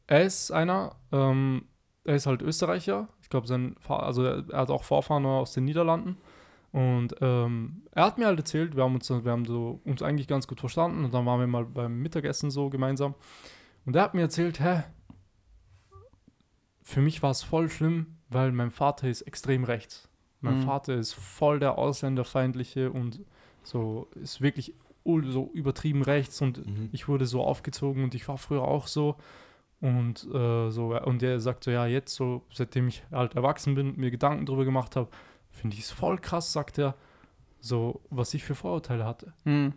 er ist einer, ähm, er ist halt Österreicher. Ich glaube, sein Fa- also er, er hat auch Vorfahren aus den Niederlanden. Und ähm, er hat mir halt erzählt, wir haben uns, wir haben so uns eigentlich ganz gut verstanden und dann waren wir mal beim Mittagessen so gemeinsam. Und er hat mir erzählt, hä, für mich war es voll schlimm, weil mein Vater ist extrem rechts. Mein Mhm. Vater ist voll der Ausländerfeindliche und so ist wirklich so übertrieben rechts und Mhm. ich wurde so aufgezogen und ich war früher auch so. Und äh, so, und er sagt so, ja, jetzt so, seitdem ich halt erwachsen bin, mir Gedanken drüber gemacht habe, finde ich es voll krass, sagt er, so, was ich für Vorurteile hatte. Hm.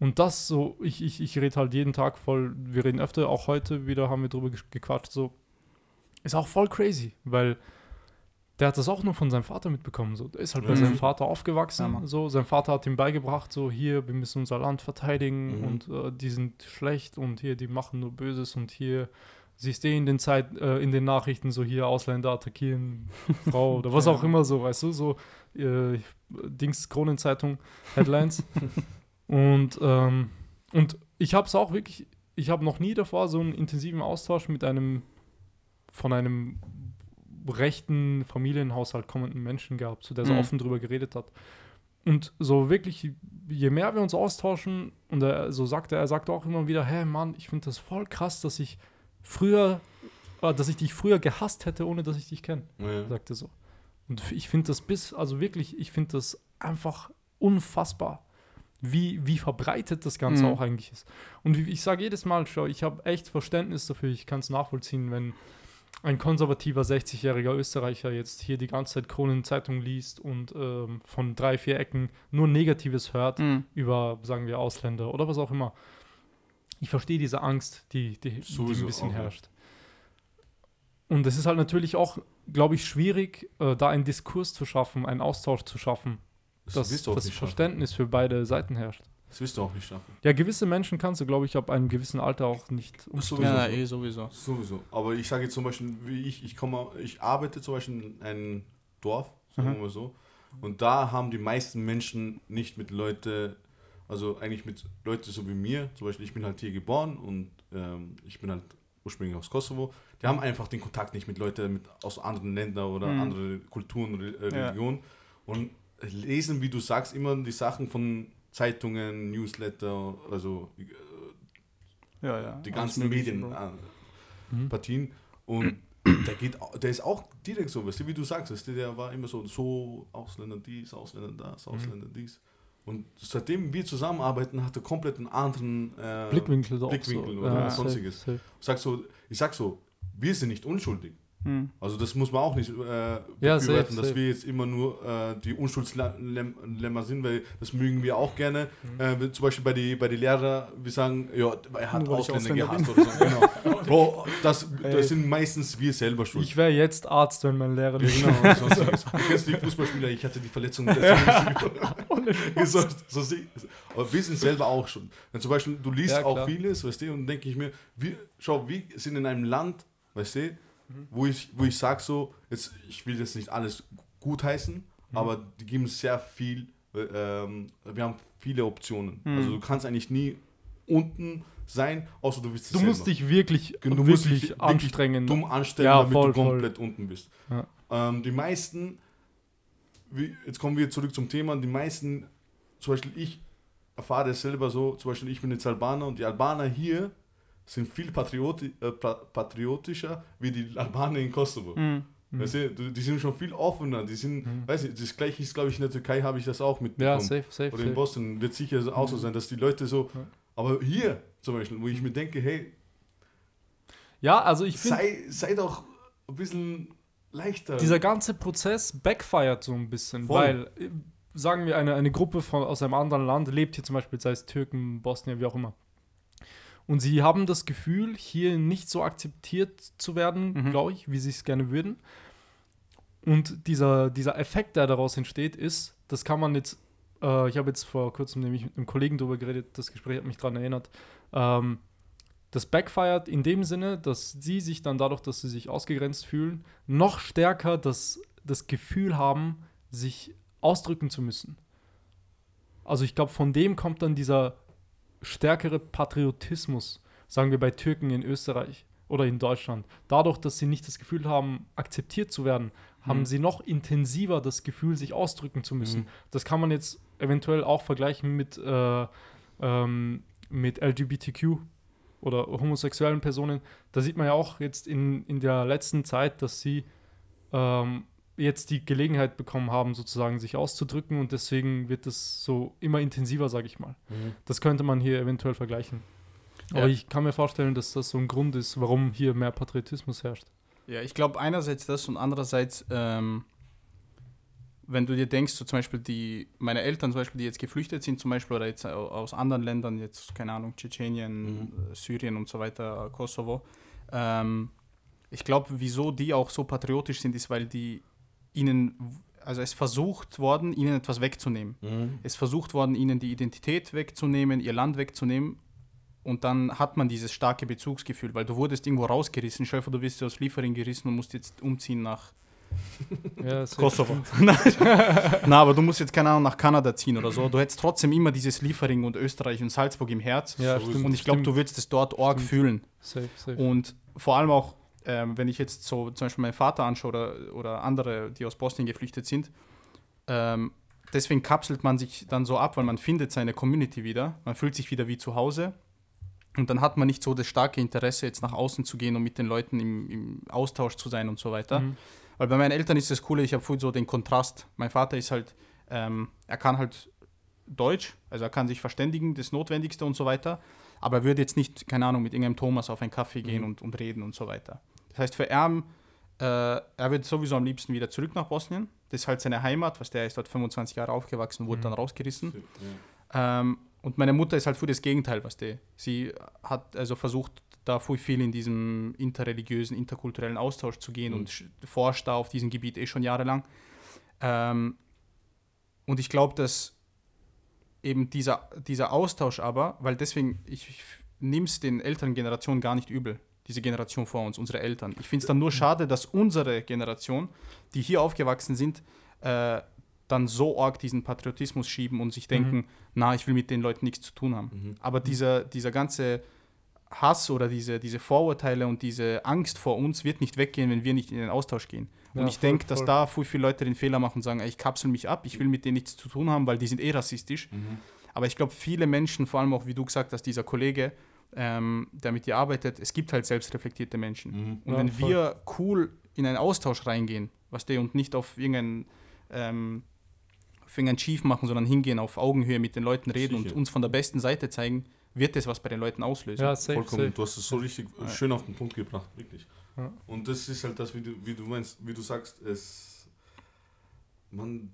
Und das so, ich, ich, ich rede halt jeden Tag voll, wir reden öfter, auch heute wieder haben wir drüber ges- gequatscht, so. Ist auch voll crazy, weil der hat das auch nur von seinem Vater mitbekommen, so. Der ist halt bei Mhm. seinem Vater aufgewachsen, Ja, so. Sein Vater hat ihm beigebracht, so, hier, wir müssen unser Land verteidigen Mhm. und äh, die sind schlecht und hier, die machen nur Böses und hier siehst du in den Zeit, äh, in den Nachrichten so hier Ausländer attackieren Frau oder was Ja. auch immer so, weißt du, so äh, Dings Kronenzeitung Headlines. und ähm, und ich habe es auch wirklich, ich habe noch nie davor so einen intensiven Austausch mit einem von einem rechten Familienhaushalt kommenden Menschen gehabt, so der so Mhm. offen drüber geredet hat. Und so wirklich, je mehr wir uns austauschen, und er, so sagt er, er sagt auch immer wieder, hey Mann, ich finde das voll krass, dass ich früher, äh, dass ich dich früher gehasst hätte, ohne dass ich dich kenne, Ja. sagt er so. Und ich finde das bis, also wirklich, ich finde das einfach unfassbar, wie, wie verbreitet das Ganze Mhm. auch eigentlich ist. Und ich sage jedes Mal, schau, ich habe echt Verständnis dafür, ich kann es nachvollziehen, wenn ein konservativer 60-jähriger Österreicher jetzt hier die ganze Zeit Kronenzeitung liest und ähm, von drei, vier Ecken nur Negatives hört Hm. über, sagen wir, Ausländer oder was auch immer. Ich verstehe diese Angst, die, die, die ein bisschen herrscht. Und es ist halt natürlich auch, glaube ich, schwierig, äh, da einen Diskurs zu schaffen, einen Austausch zu schaffen, dass das nicht schaffen. Verständnis für beide Seiten herrscht. Das wirst du auch nicht schaffen. Ja, gewisse Menschen kannst du, glaube ich, ab einem gewissen Alter auch nicht Sowieso. Ja, eh sowieso. Sowieso. Aber ich sage jetzt zum Beispiel, wie ich, ich komme, ich arbeite zum Beispiel in einem Dorf, sagen Mhm. wir mal so. Und da haben die meisten Menschen nicht mit Leute, also eigentlich mit Leuten so wie mir, zum Beispiel ich bin halt hier geboren und ähm, ich bin halt ursprünglich aus Kosovo, die haben einfach den Kontakt nicht mit Leuten mit, aus anderen Ländern oder Mhm. anderen Kulturen, Re äh, Ja. Religionen und lesen, wie du sagst, immer die Sachen von Zeitungen, Newsletter, also äh, Ja, ja. die alles ganzen Mögliche, Medien, Bro. äh, Mhm. Und der geht, der ist auch direkt so, weißt du, wie du sagst, der war immer so, so Ausländer dies, Ausländer Mhm. das, Ausländer dies. Und seitdem wir zusammenarbeiten, hat er komplett einen anderen äh, Blickwinkel Blickwinkel auch so. oder Ja, sonstiges. safe, safe. Sag so, ich sag so, wir sind nicht unschuldig. Hm. Also das muss man auch nicht äh, Ja, befürworten, safe, dass safe. wir jetzt immer nur äh, die Unschuldslämmer sind, weil das mögen wir auch gerne. Mhm. Äh, zum Beispiel bei den bei die Lehrer, wir sagen, ja, er hat Nur Ausländer Ausländer gehasst oder so. Genau. Bro, das, das sind meistens wir selber schuld. Ich wäre jetzt Arzt, wenn mein Lehrer Ja, nicht genau, sonstiges. Du kennst die Fußballspieler, ich hatte die Verletzung. so, so, aber wir sind selber auch schon. Wenn zum Beispiel, du liest Ja, auch vieles, weißt du, und denke ich mir, wir, schau, wir sind in einem Land, weißt du, Mhm. wo ich, wo ich sage so, jetzt, ich will jetzt nicht alles gutheißen, Mhm. aber die geben sehr viel, äh, ähm, wir haben viele Optionen. Mhm. Also du kannst eigentlich nie unten sein, außer du willst es Du musst selber. dich wirklich, Du musst wirklich dich wirklich anstrengen. dumm anstellen, Ja, damit voll, du voll. komplett unten bist. Ja. Ähm, die meisten, wie, jetzt kommen wir zurück zum Thema, die meisten, zum Beispiel ich erfahre es selber so, zum Beispiel ich bin jetzt Albaner und die Albaner hier sind viel patrioti äh, pa- patriotischer wie die Albaner in Kosovo. Hm. Mhm. Weißt du, du- die sind schon viel offener, die sind, Mhm. weiß ich, das gleiche ist, glaube ich, in der Türkei habe ich das auch Ja, mitbekommen. safe, safe. Oder in safe. Boston wird sicher so- auch so sein, dass die Leute so, Ja. aber hier zum Beispiel, wo ich mir denke, hey, Ja, also ich finde, sei, sei doch ein bisschen leichter. dieser ganze Prozess backfired so ein bisschen, Voll. weil, äh, sagen wir, eine, eine Gruppe von, aus einem anderen Land lebt hier zum Beispiel, sei es Türken, Bosnien, wie auch immer. Und sie haben das Gefühl, hier nicht so akzeptiert zu werden, Mhm. glaube ich, wie sie es gerne würden. Und dieser, dieser Effekt, der daraus entsteht, ist, das kann man jetzt, äh, ich habe jetzt vor kurzem nämlich mit einem Kollegen darüber geredet, das Gespräch hat mich daran erinnert, ähm, das backfired in dem Sinne, dass sie sich dann dadurch, dass sie sich ausgegrenzt fühlen, noch stärker das, das Gefühl haben, sich ausdrücken zu müssen. Also ich glaube, von dem kommt dann dieser stärkere Patriotismus, sagen wir bei Türken in Österreich oder in Deutschland. Dadurch, dass sie nicht das Gefühl haben, akzeptiert zu werden, haben Mhm. sie noch intensiver das Gefühl, sich ausdrücken zu müssen. Mhm. Das kann man jetzt eventuell auch vergleichen mit, äh, ähm, mit LGBTQ oder homosexuellen Personen. Da sieht man ja auch jetzt in, in der letzten Zeit, dass sie ähm, jetzt die Gelegenheit bekommen haben, sozusagen sich auszudrücken und deswegen wird es so immer intensiver, sage ich mal. Mhm. Das könnte man hier eventuell vergleichen. Aber Ja. ich kann mir vorstellen, dass das so ein Grund ist, warum hier mehr Patriotismus herrscht. Ja, ich glaube einerseits das und andererseits, ähm, wenn du dir denkst, so zum Beispiel die, meine Eltern zum Beispiel, die jetzt geflüchtet sind zum Beispiel oder jetzt au- aus anderen Ländern, jetzt keine Ahnung, Tschetschenien, Mhm. äh, Syrien und so weiter, Kosovo, ähm, ich glaube, wieso die auch so patriotisch sind, ist, weil die ihnen, also es versucht worden, ihnen etwas wegzunehmen. Mhm. Es versucht worden, ihnen die Identität wegzunehmen, ihr Land wegzunehmen. Und dann hat man dieses starke Bezugsgefühl, weil du wurdest irgendwo rausgerissen. Schäfer, du wirst aus Liefering gerissen und musst jetzt umziehen nach Ja, Kosovo. Na, aber du musst jetzt keine Ahnung nach Kanada ziehen oder so. Du hättest trotzdem immer dieses Liefering und Österreich und Salzburg im Herz. Ja, So stimmt. und ich glaube, du würdest es dort arg Stimmt. fühlen. Safe, safe. Und vor allem auch, ähm, wenn ich jetzt so zum Beispiel meinen Vater anschaue oder, oder andere, die aus Bosnien geflüchtet sind, ähm, deswegen kapselt man sich dann so ab, weil man findet seine Community wieder, man fühlt sich wieder wie zu Hause und dann hat man nicht so das starke Interesse, jetzt nach außen zu gehen und mit den Leuten im, im Austausch zu sein und so weiter. Mhm. Weil bei meinen Eltern ist das Coole, ich habe voll so den Kontrast. Mein Vater ist halt, ähm, er kann halt Deutsch, also er kann sich verständigen, das Notwendigste und so weiter, aber er würde jetzt nicht, keine Ahnung, mit irgendeinem Thomas auf einen Kaffee gehen Mhm. und, und reden und so weiter. Das heißt, für ihn, äh, er wird sowieso am liebsten wieder zurück nach Bosnien. Das ist halt seine Heimat, was der ist dort 25 Jahre aufgewachsen wurde Mhm. dann rausgerissen. Ja. Ähm, und meine Mutter ist halt für das Gegenteil, was die. Sie hat also versucht, da viel in diesem interreligiösen, interkulturellen Austausch zu gehen Mhm. und sch- forscht da auf diesem Gebiet eh schon jahrelang. Ähm, und ich glaube, dass eben dieser, dieser Austausch aber, weil deswegen, ich, ich nehme es den älteren Generationen gar nicht übel, diese Generation vor uns, unsere Eltern. Ich finde es dann nur schade, dass unsere Generation, die hier aufgewachsen sind, äh, dann so arg diesen Patriotismus schieben und sich denken, na, ich will mit den Leuten nichts zu tun haben. Mhm. Aber dieser, dieser ganze Hass oder diese, diese Vorurteile und diese Angst vor uns wird nicht weggehen, wenn wir nicht in den Austausch gehen. Und Ja, ich voll, denke, dass da viel, viele Leute den Fehler machen und sagen, ey, ich kapsel mich ab, ich will mit denen nichts zu tun haben, weil die sind eh rassistisch. Mhm. Aber ich glaube, viele Menschen, vor allem auch, wie du gesagt hast, dieser Kollege, ähm, der mit dir arbeitet, es gibt halt selbstreflektierte Menschen. Mhm. Und Ja, wenn voll. wir cool in einen Austausch reingehen, was der und nicht auf irgendeinen, ähm, auf irgendeinen Chief machen, sondern hingehen, auf Augenhöhe mit den Leuten reden Sicher. und uns von der besten Seite zeigen, wird das was bei den Leuten auslösen. Ja, safe, Vollkommen. safe. Du hast es so richtig Ja. schön auf den Punkt gebracht, wirklich. Ja. Und das ist halt das, wie du, wie du meinst, wie du sagst, es. Man.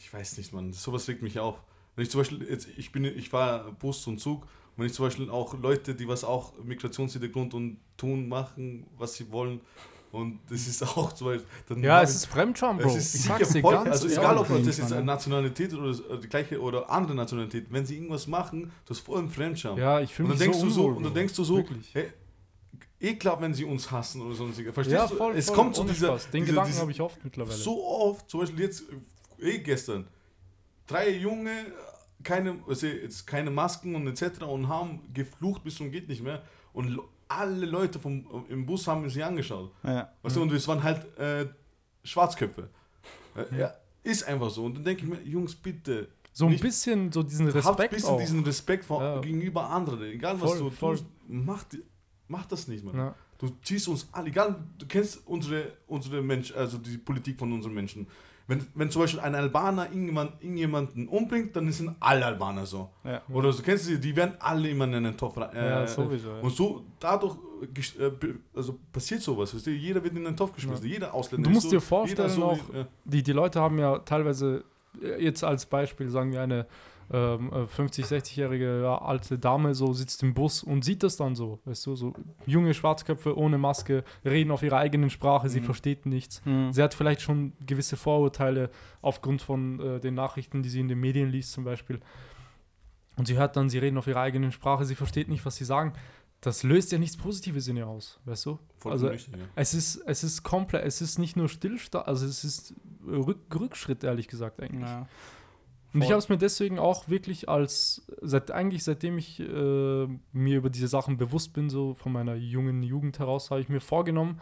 Ich weiß nicht, man. Sowas regt mich auf. Wenn ich zum Beispiel, jetzt, ich bin, ich war Bus und Zug, wenn ich zum Beispiel auch Leute, die was auch Migrationshintergrund und tun, machen, was sie wollen, und das ist auch zum Beispiel. Dann Ja, es ist Fremdscham, Bro. es ist ich sicher sag's voll, ganz also egal ob das jetzt eine. Nationalität oder das- äh, die gleiche oder andere Nationalität, wenn sie irgendwas machen, das ist voll ein Fremdscham. Ja, ich fühle und mich dann denkst so du so, und dann denkst du so, Wirklich. hey, ekelhaft, wenn sie uns hassen oder sonstiges. Verstehst Ja, du? voll, es voll, kommt zu dieser, Spaß. Den dieser- Gedanken habe ich oft mittlerweile. so oft, zum Beispiel jetzt, äh, eh gestern, drei Junge, keine, also jetzt keine Masken und etc. und haben geflucht bis zum geht nicht mehr und alle Leute vom, im Bus haben sie angeschaut. Ja. Weißt du, und es waren halt äh, Schwarzköpfe. Äh, ja, ist einfach so. Und dann denke ich mir, Jungs, bitte, so ein nicht- bisschen so diesen habt ein Respekt bisschen auch. diesen Respekt vor, Ja. gegenüber anderen. Egal was Voll, du voll. tust, mach, mach das nicht, Mann. Ja. Du ziehst uns alle, egal, du kennst unsere, unsere Mensch, also die Politik von unseren Menschen. Wenn, wenn zum Beispiel ein Albaner irgendjemand, irgendjemanden umbringt, dann sind alle Albaner so. Ja. Oder so, kennst du die, die werden alle immer in einen Topf rein. Ja, äh, sowieso, ja. Und so, dadurch äh, also passiert sowas, weißt du? Jeder wird in den Topf geschmissen, jeder Ausländer. Du musst so, dir vorstellen jeder auch, die, die Leute haben ja teilweise, äh, jetzt als Beispiel, sagen wir eine ähm, äh, 50-, 60-jährige ja, alte Dame so sitzt im Bus und sieht das dann so, weißt du, so junge Schwarzköpfe ohne Maske, reden auf ihrer eigenen Sprache, sie Mhm. versteht nichts. Mhm. Sie hat vielleicht schon gewisse Vorurteile aufgrund von äh, den Nachrichten, die sie in den Medien liest zum Beispiel. Und sie hört dann, sie reden auf ihrer eigenen Sprache, sie versteht nicht, was sie sagen. Das löst ja nichts Positives in ihr aus, weißt du? vollkommen also richtig, ja. es ist, es ist komplett, es ist nicht nur Stillstand, also es ist Rück, Rückschritt, ehrlich gesagt, eigentlich. Ja. Und ich habe es mir deswegen auch wirklich als, seit, eigentlich seitdem ich äh, mir über diese Sachen bewusst bin, so von meiner jungen Jugend heraus, habe ich mir vorgenommen,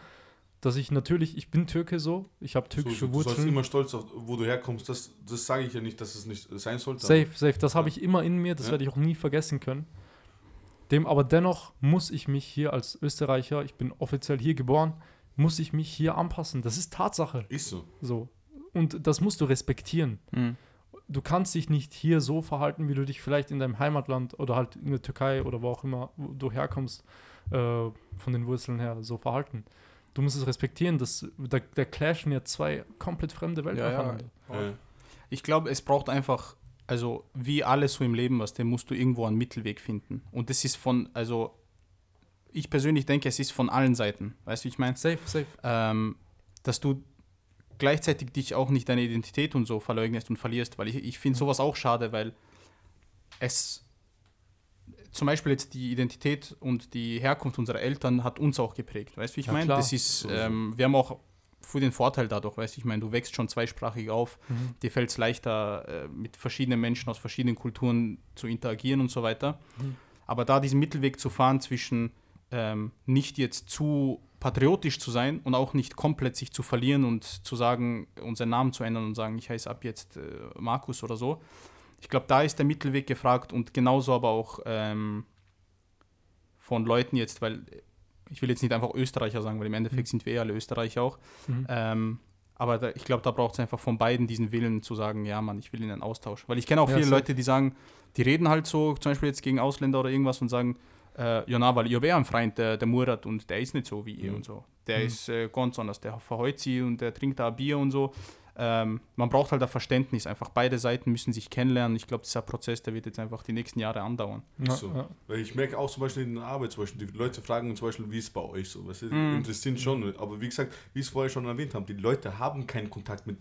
dass ich natürlich, ich bin Türke so, ich habe türkische so, du sollst Wurzeln. immer stolz auf, wo du herkommst. Das, das sage ich ja nicht, dass es nicht sein sollte. Safe, safe, das habe Ja. ich immer in mir, das Ja. werde ich auch nie vergessen können. Dem aber dennoch muss ich mich hier als Österreicher, ich bin offiziell hier geboren, muss ich mich hier anpassen. Das ist Tatsache. Ist so. So. Und das musst du respektieren. Mhm. Du kannst dich nicht hier so verhalten, wie du dich vielleicht in deinem Heimatland oder halt in der Türkei oder wo auch immer du herkommst, äh, von den Wurzeln her, so verhalten. Du musst es respektieren, dass, da, da clashen ja zwei komplett fremde Welten Ja. Ja. Ich glaube, es braucht einfach, also wie alles so im Leben, was, dem musst du irgendwo einen Mittelweg finden. Und das ist von, also ich persönlich denke, es ist von allen Seiten. Weißt du, wie ich meine? Safe, safe. ähm, dass du gleichzeitig dich auch nicht deine Identität und so verleugnest und verlierst, weil ich, ich finde sowas auch schade, weil es zum Beispiel jetzt die Identität und die Herkunft unserer Eltern hat uns auch geprägt. Weißt du, wie ich Ja, meine? Das ist, ähm, wir haben auch für den Vorteil dadurch, weißt du, ich meine, du wächst schon zweisprachig auf, Mhm. dir fällt es leichter, äh, mit verschiedenen Menschen aus verschiedenen Kulturen zu interagieren und so weiter. Mhm. Aber da diesen Mittelweg zu fahren zwischen ähm, nicht jetzt zu patriotisch zu sein und auch nicht komplett sich zu verlieren und zu sagen, unseren Namen zu ändern und sagen, ich heiße ab jetzt äh, Markus oder so. Ich glaube, da ist der Mittelweg gefragt und genauso aber auch ähm, von Leuten jetzt, weil ich will jetzt nicht einfach Österreicher sagen, weil im Endeffekt Mhm. sind wir eh alle Österreicher auch. Mhm. Ähm, aber da, ich glaube, da braucht es einfach von beiden diesen Willen zu sagen, ja, Mann, ich will in einen Austausch. Weil ich kenne auch Ja, viele safe. Leute, die sagen, die reden halt so, zum Beispiel jetzt gegen Ausländer oder irgendwas und sagen, äh, ja, na, weil ich habe eh einen Freund, der, der Murat, und der ist nicht so wie ihr Mhm. und so. Der Mhm. ist äh, ganz anders, der verheut sie und der trinkt da Bier und so. Ähm, man braucht halt ein Verständnis, einfach beide Seiten müssen sich kennenlernen. Ich glaube, dieser Prozess, der wird jetzt einfach die nächsten Jahre andauern. Ja, so. ja. Weil ich merke auch zum Beispiel in der Arbeit, zum Beispiel, die Leute fragen zum Beispiel, wie ist es bei euch so? Was Mhm. interessiert schon. Aber wie gesagt, wie ich es vorher schon erwähnt habe, die Leute haben keinen Kontakt mit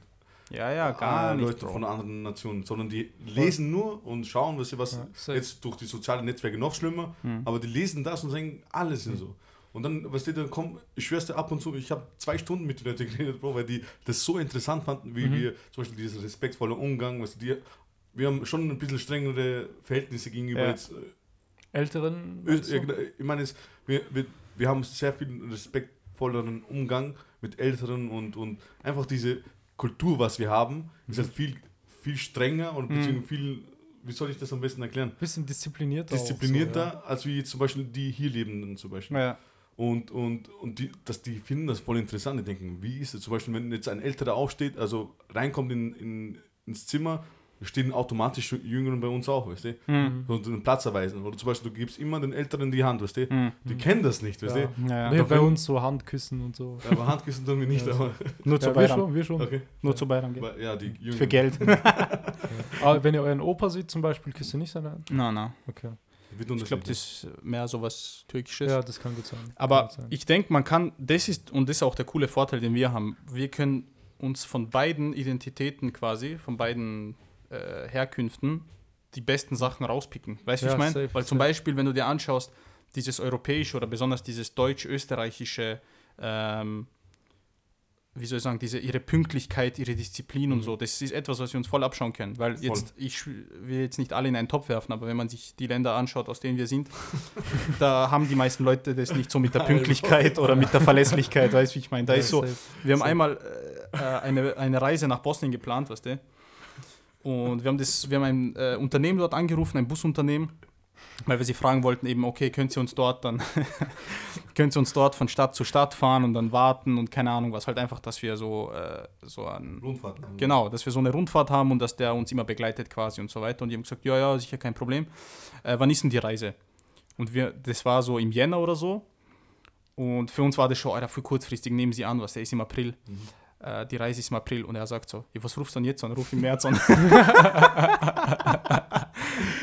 Ja, ja, äh, gar nicht. Leuten Bro. von anderen Nationen, sondern die lesen nur und schauen, was sie was. Ja, jetzt durch die sozialen Netzwerke noch schlimmer, Mhm. aber die lesen das und sagen, alles sind so. Und dann, was die dann kommen, ich schwör's dir ab und zu, ich habe zwei Stunden mit den Leuten geredet, Bro, weil die das so interessant fanden, wie Mhm. wir zum Beispiel diesen respektvollen Umgang, was die, wir haben schon ein bisschen strengere Verhältnisse gegenüber Ja. jetzt äh, älteren. Ö- du? genau, Ich meine, es, wir, wir, wir haben sehr viel respektvolleren Umgang mit Älteren und, und einfach diese Kultur, was wir haben, ist halt viel, viel strenger und Mhm. viel, wie soll ich das am besten erklären? Bisschen disziplinierter. Disziplinierter, Auch als wie zum Beispiel die hier Lebenden zum Beispiel. Ja. Und, und, und die, dass die finden das voll interessant. Die denken, wie ist es? Zum Beispiel, wenn jetzt ein Älterer aufsteht, also reinkommt in, in, ins Zimmer, stehen automatisch Jüngeren bei uns auch, weißt du? Mhm. So den Platz erweisen. Oder zum Beispiel, du gibst immer den Älteren die Hand, weißt du? Mhm. Die kennen das nicht, weißt Ja. du? Ja, ja. Doch bei uns so Handküssen und so. Aber Handküssen tun wir nicht, Ja, aber. Nur zu Ja, wir schon, wir schon. Okay. Nur zu Bayram. gell? Aber Ja, die Jüngeren. Für Geld. Aber wenn ihr euren Opa seht zum Beispiel, küsst ihr nicht seine Hand? Nein, nein. Okay. Ich glaube, das ist mehr so was Türkisches. Ja, das kann gut sein. Aber gut sein. ich denke, man kann, das ist, und das ist auch der coole Vorteil, den wir haben, wir können uns von beiden Identitäten quasi, von beiden äh, Herkünften, die besten Sachen rauspicken. Weißt du, Ja, ich meine? safe, Weil zum safe. Beispiel, wenn du dir anschaust, dieses europäische oder besonders dieses deutsch-österreichische, ähm, wie soll ich sagen, diese, ihre Pünktlichkeit, ihre Disziplin und Mhm. so, das ist etwas, was wir uns voll abschauen können. Weil Voll. jetzt, ich will jetzt nicht alle in einen Topf werfen, aber wenn man sich die Länder anschaut, aus denen wir sind, da haben die meisten Leute das nicht so mit der. Pünktlichkeit oder mit der Verlässlichkeit, weißt du, wie ich meine? Da Ja, ist so, safe. wir haben safe. einmal äh, äh, eine, eine Reise nach Bosnien geplant, weißt du? Und wir haben, das, wir haben ein äh, Unternehmen dort angerufen, ein Busunternehmen, weil wir sie fragen wollten, eben, okay, können Sie uns dort dann, können Sie uns dort von Stadt zu Stadt fahren und dann warten und keine Ahnung was, halt einfach, dass wir so, äh, so an, Rundfahrt. Genau, dass wir so eine Rundfahrt haben und dass der uns immer begleitet quasi und so weiter. Und die haben gesagt, ja, ja, sicher kein Problem. Äh, wann ist denn die Reise? Und wir, das war so im Jänner oder so. Und für uns war das schon, Alter, für kurzfristig nehmen Sie an, was der ist im April. Mhm. Äh, die Reise ist im April. Und er sagt so, ja, was rufst du denn jetzt an? Ruf im März an.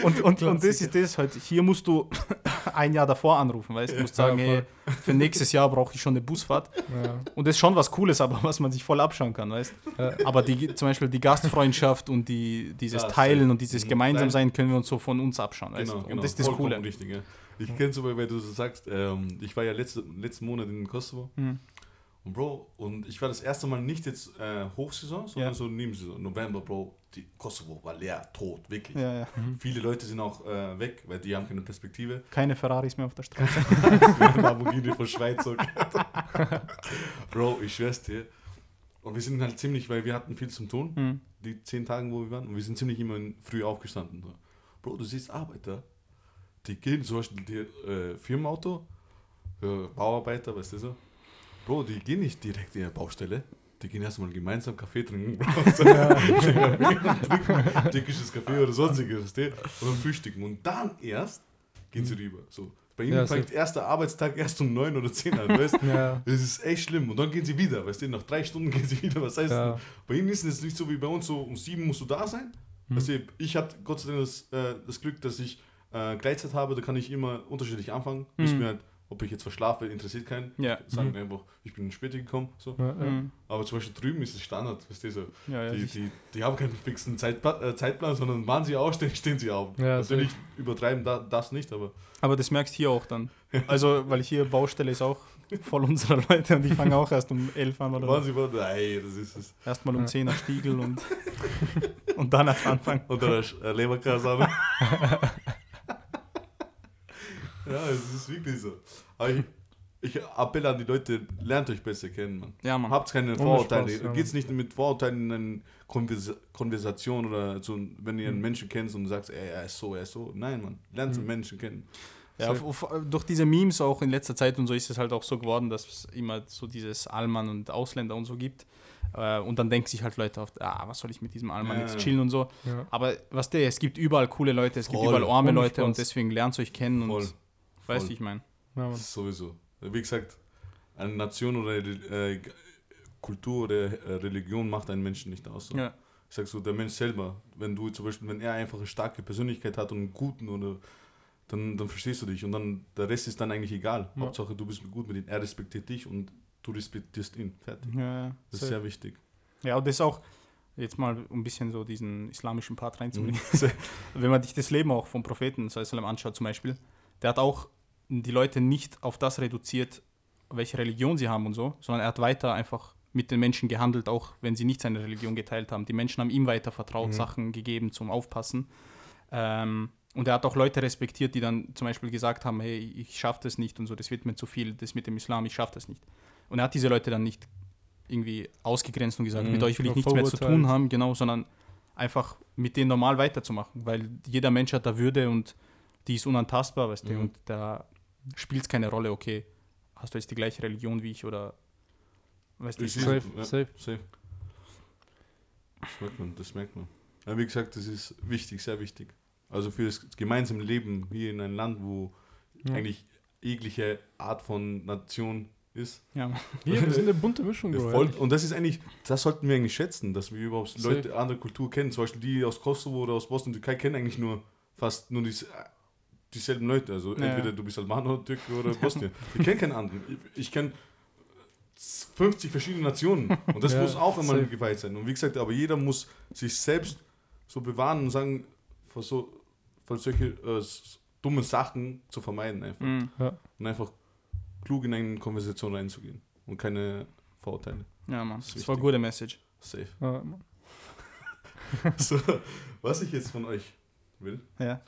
und, und, und das ist das halt, hier musst du ein Jahr davor anrufen, weißt du, musst Ja, sagen, voll. hey, für nächstes Jahr brauche ich schon eine Busfahrt. Ja. Und das ist schon was Cooles, aber was man sich voll abschauen kann, weißt Ja. aber die, zum Beispiel die Gastfreundschaft und die, dieses Ja, Teilen und dieses Mhm. Gemeinsamsein können wir uns so von uns abschauen. Weißt? Genau, genau. Und das ist das Vollkommen Coole. Richtig, ja. Ich kenne zum Beispiel, weil du so sagst, ähm, ich war ja letzte, letzten Monat in Kosovo. Mhm. Und Bro, und ich war das erste Mal nicht jetzt äh, Hochsaison, sondern Ja. so Nebensaison. November, Bro, die Kosovo war leer, tot, wirklich. Ja, ja. Viele Leute sind auch äh, weg, weil die haben keine Perspektive. Keine Ferraris mehr auf der Straße. Lamborghini von Schweiz. Bro, ich schwör's dir. Und wir sind halt ziemlich, weil wir hatten viel zum tun, Mhm. die zehn Tage, wo wir waren. Und wir sind ziemlich immer in- früh aufgestanden. So. Bro, du siehst Arbeiter, die gehen zum Beispiel die, äh, Firmenauto, äh, Bauarbeiter, weißt du so. Bro, die gehen nicht direkt in die Baustelle. Die gehen erstmal gemeinsam Kaffee trinken, Bro. So, trinken türkisches Kaffee oder sonstiges? Und dann frühstücken. Und dann erst gehen sie rüber. So. Bei ihnen Ja, fängt erster Arbeitstag erst um neun oder zehn an, weißt du? Ja. Das ist echt schlimm. Und dann gehen sie wieder, weißt du? Nach drei Stunden gehen sie wieder was essen. Ja. Bei ihnen ist es nicht so wie bei uns, so um sieben musst du da sein. Mhm. Weißt du, ich hatte Gott sei Dank das, äh, das Glück, dass ich äh, Gleitzeit habe, da kann ich immer unterschiedlich anfangen. Mhm. Ist mir halt, ob ich jetzt verschlafe, interessiert keinen. Ja. Sagen Mhm. einfach, ich bin später gekommen. So. Ja, ja. Mhm. Aber zum Beispiel drüben ist es Standard, weißt du, so. Ja, ja, die, die, die haben keinen fixen Zeitplan, äh, Zeitplan, sondern wann sie aufstehen, stehen sie auf. Ja, Natürlich übertreiben da, das nicht, aber aber das merkst du hier auch dann. Also, weil hier Baustelle ist auch voll unserer Leute und die fangen auch erst um elf an oder wann sie wollen, nein, das ist es. Erstmal um Ja. 10 Stiegel und, und dann erst anfangen. Oder äh, Leberkasane. ja, es ist wirklich so. Aber ich, ich appelle an die Leute, lernt euch besser kennen, Mann. Ja, Mann. Habt keine Vorurteile. Spaß, ja, Geht's nicht mit Vorurteilen in eine Konvers Konversation oder so, wenn ihr einen Mhm. Menschen kennt und sagst, ey, er ist so, er ist so. Nein, Mann. Lernt den Mhm. Menschen kennen. Ja, Safe. auf, auf, durch diese Memes auch in letzter Zeit und so ist es halt auch so geworden, dass es immer so dieses Allmann und Ausländer und so gibt. Äh, und dann denken sich halt Leute oft, ah, was soll ich mit diesem Allmann Ja, jetzt chillen und so. Ja. Aber was der, es gibt überall coole Leute, es gibt Voll. überall arme Leute und deswegen lernt euch kennen Voll. und weißt du, ich meine. Ja. Sowieso. Wie gesagt, eine Nation oder äh, Kultur oder äh, Religion macht einen Menschen nicht aus. So. Ja. Ich sag so, der Mensch selber, wenn du zum Beispiel, wenn er einfach eine starke Persönlichkeit hat und einen guten oder dann, dann verstehst du dich und dann der Rest ist dann eigentlich egal. Ja. Hauptsache du bist gut mit ihm, er respektiert dich und du respektierst ihn. Fertig. Ja, Das ist Safe. sehr wichtig. ja, und das ist auch, jetzt mal ein bisschen so diesen islamischen Part reinzubringen. Mhm. Wenn man sich das Leben auch vom Propheten sallam, anschaut zum Beispiel, der hat auch die Leute nicht auf das reduziert, welche Religion sie haben und so, sondern er hat weiter einfach mit den Menschen gehandelt, auch wenn sie nicht seine Religion geteilt haben. Die Menschen haben ihm weiter vertraut, Mhm. Sachen gegeben zum Aufpassen. Ähm, Und er hat auch Leute respektiert, die dann zum Beispiel gesagt haben, hey, ich schaffe das nicht und so, das wird mir zu viel, das mit dem Islam, ich schaffe das nicht. Und er hat diese Leute dann nicht irgendwie ausgegrenzt und gesagt, Mhm. mit euch will ich nichts mehr zu tun haben, genau, sondern einfach mit denen normal weiterzumachen, weil jeder Mensch hat da Würde und die ist unantastbar, weißt du, Mhm. und da spielt es keine Rolle, okay, hast du jetzt die gleiche Religion wie ich oder weißt du, Ich ich, sehe- Safe, ja, safe. safe. Das merkt man, das merkt man. Ja, wie gesagt, das ist wichtig, sehr wichtig. Also für das gemeinsame Leben hier in einem Land, wo Ja. eigentlich jegliche Art von Nation ist. ja, wir sind eine bunte Mischung. Voll, und das ist eigentlich, das sollten wir eigentlich schätzen, dass wir überhaupt Safe. Leute andere Kultur kennen. Zum Beispiel die aus Kosovo oder aus Bosnien, Türkei kennen eigentlich nur fast nur dies, dieselben Leute. Also Ja, entweder ja. du bist Albaner, Türke oder Bosnien. Ich kenne keinen anderen. Ich, ich kenne 50 verschiedene Nationen und das Ja, muss auch immer geweiht sein. Und wie gesagt, aber jeder muss sich selbst so bewahren und sagen, vor so vor solche äh, dummen Sachen zu vermeiden einfach. Mhm. Und einfach klug in eine Konversation reinzugehen und keine Vorurteile. ja Mann, Das das war eine gute Message. Safe. Ja, Mann. So, was ich jetzt von euch will, Ja.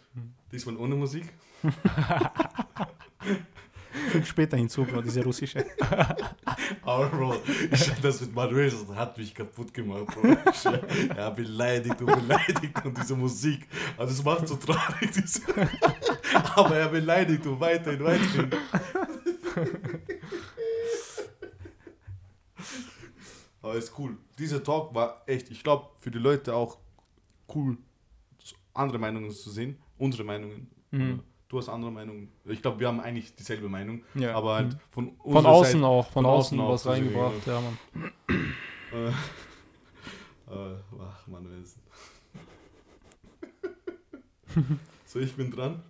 diesmal ohne Musik. Füg später hinzu, Bro, diese russische. Aber Bro, ich, das mit Manuel, das hat mich kaputt gemacht, Bro. Ich, ja, beleidigt und beleidigt und diese Musik. Also es macht so traurig. Diese, aber er beleidigt und weiterhin, weiterhin. Aber ist cool. Dieser Talk war echt, ich glaube, für die Leute auch cool, andere Meinungen zu sehen. Unsere Meinungen. Mhm. Du hast andere Meinungen. Ich glaube, wir haben eigentlich dieselbe Meinung. Ja. Aber halt Mhm. von, Von außen Seite- auch, von, von außen, außen auch was reingebracht, ja, Mann. Äh, äh, ach, Manuel. so, ich bin dran.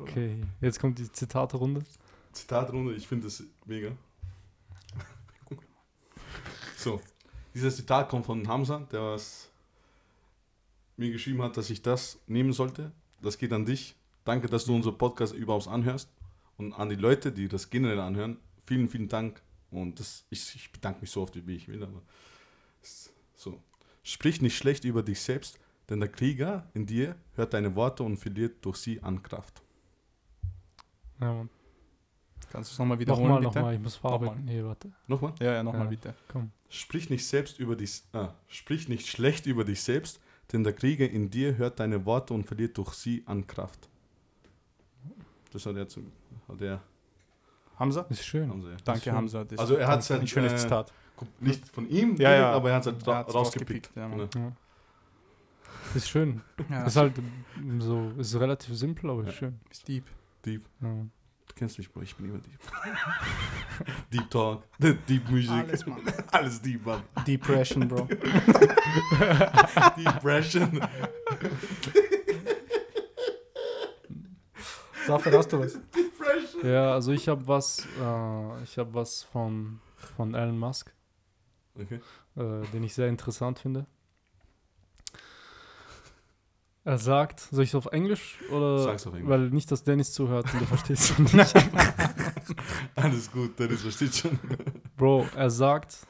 Okay, jetzt kommt die Zitate-Runde. Zitatrunde, ich finde das mega. So, dieses Zitat kommt von Hamza, der was mir geschrieben hat, dass ich das nehmen sollte. Das geht an dich. Danke, dass du unseren Podcast überhaupt anhörst. Und an die Leute, die das generell anhören, vielen, vielen Dank. Und das, ich, ich bedanke mich so oft, wie ich will. Aber so. Sprich nicht schlecht über dich selbst, denn der Krieger in dir hört deine Worte und verliert durch sie an Kraft. Ja, Mann. Kannst du es nochmal wiederholen, Nochmal, bitte? nochmal, ich muss verarbeiten. Nee, warte, Nochmal? Ja, ja, nochmal Ja. bitte. komm. Sprich nicht selbst über dich, ah, sprich nicht schlecht über dich selbst, denn der Krieger in dir hört deine Worte und verliert durch sie an Kraft. Das hat er zu, hat er, Hamza? Ist schön. haben sie, Danke, schön. Hamza. Das Also er hat's ein halt, schönes äh, Zitat. nicht von ihm, Ja, ja. aber er hat es halt ra hat's rausgepickt. rausgepickt, ja, genau. Ja. Ist schön. Ja, Ist halt so, ist relativ simpel, aber ist Ja. schön. ist deep. Deep, Ja. Du kennst mich, Bro, ich bin immer deep. deep Talk, Deep Musik, Alles, Mann. alles Deep, Mann. Depression, Bro. Depression. Safer, hast du was? Depression. ja, also ich habe was, äh, ich habe was von, von Elon Musk, Okay. äh, den ich sehr interessant finde. Er sagt, soll ich es auf Englisch oder? Sag's auf Englisch. Weil nicht, dass Dennis zuhört und du verstehst es nicht. Alles gut, Dennis versteht schon. Bro, er sagt,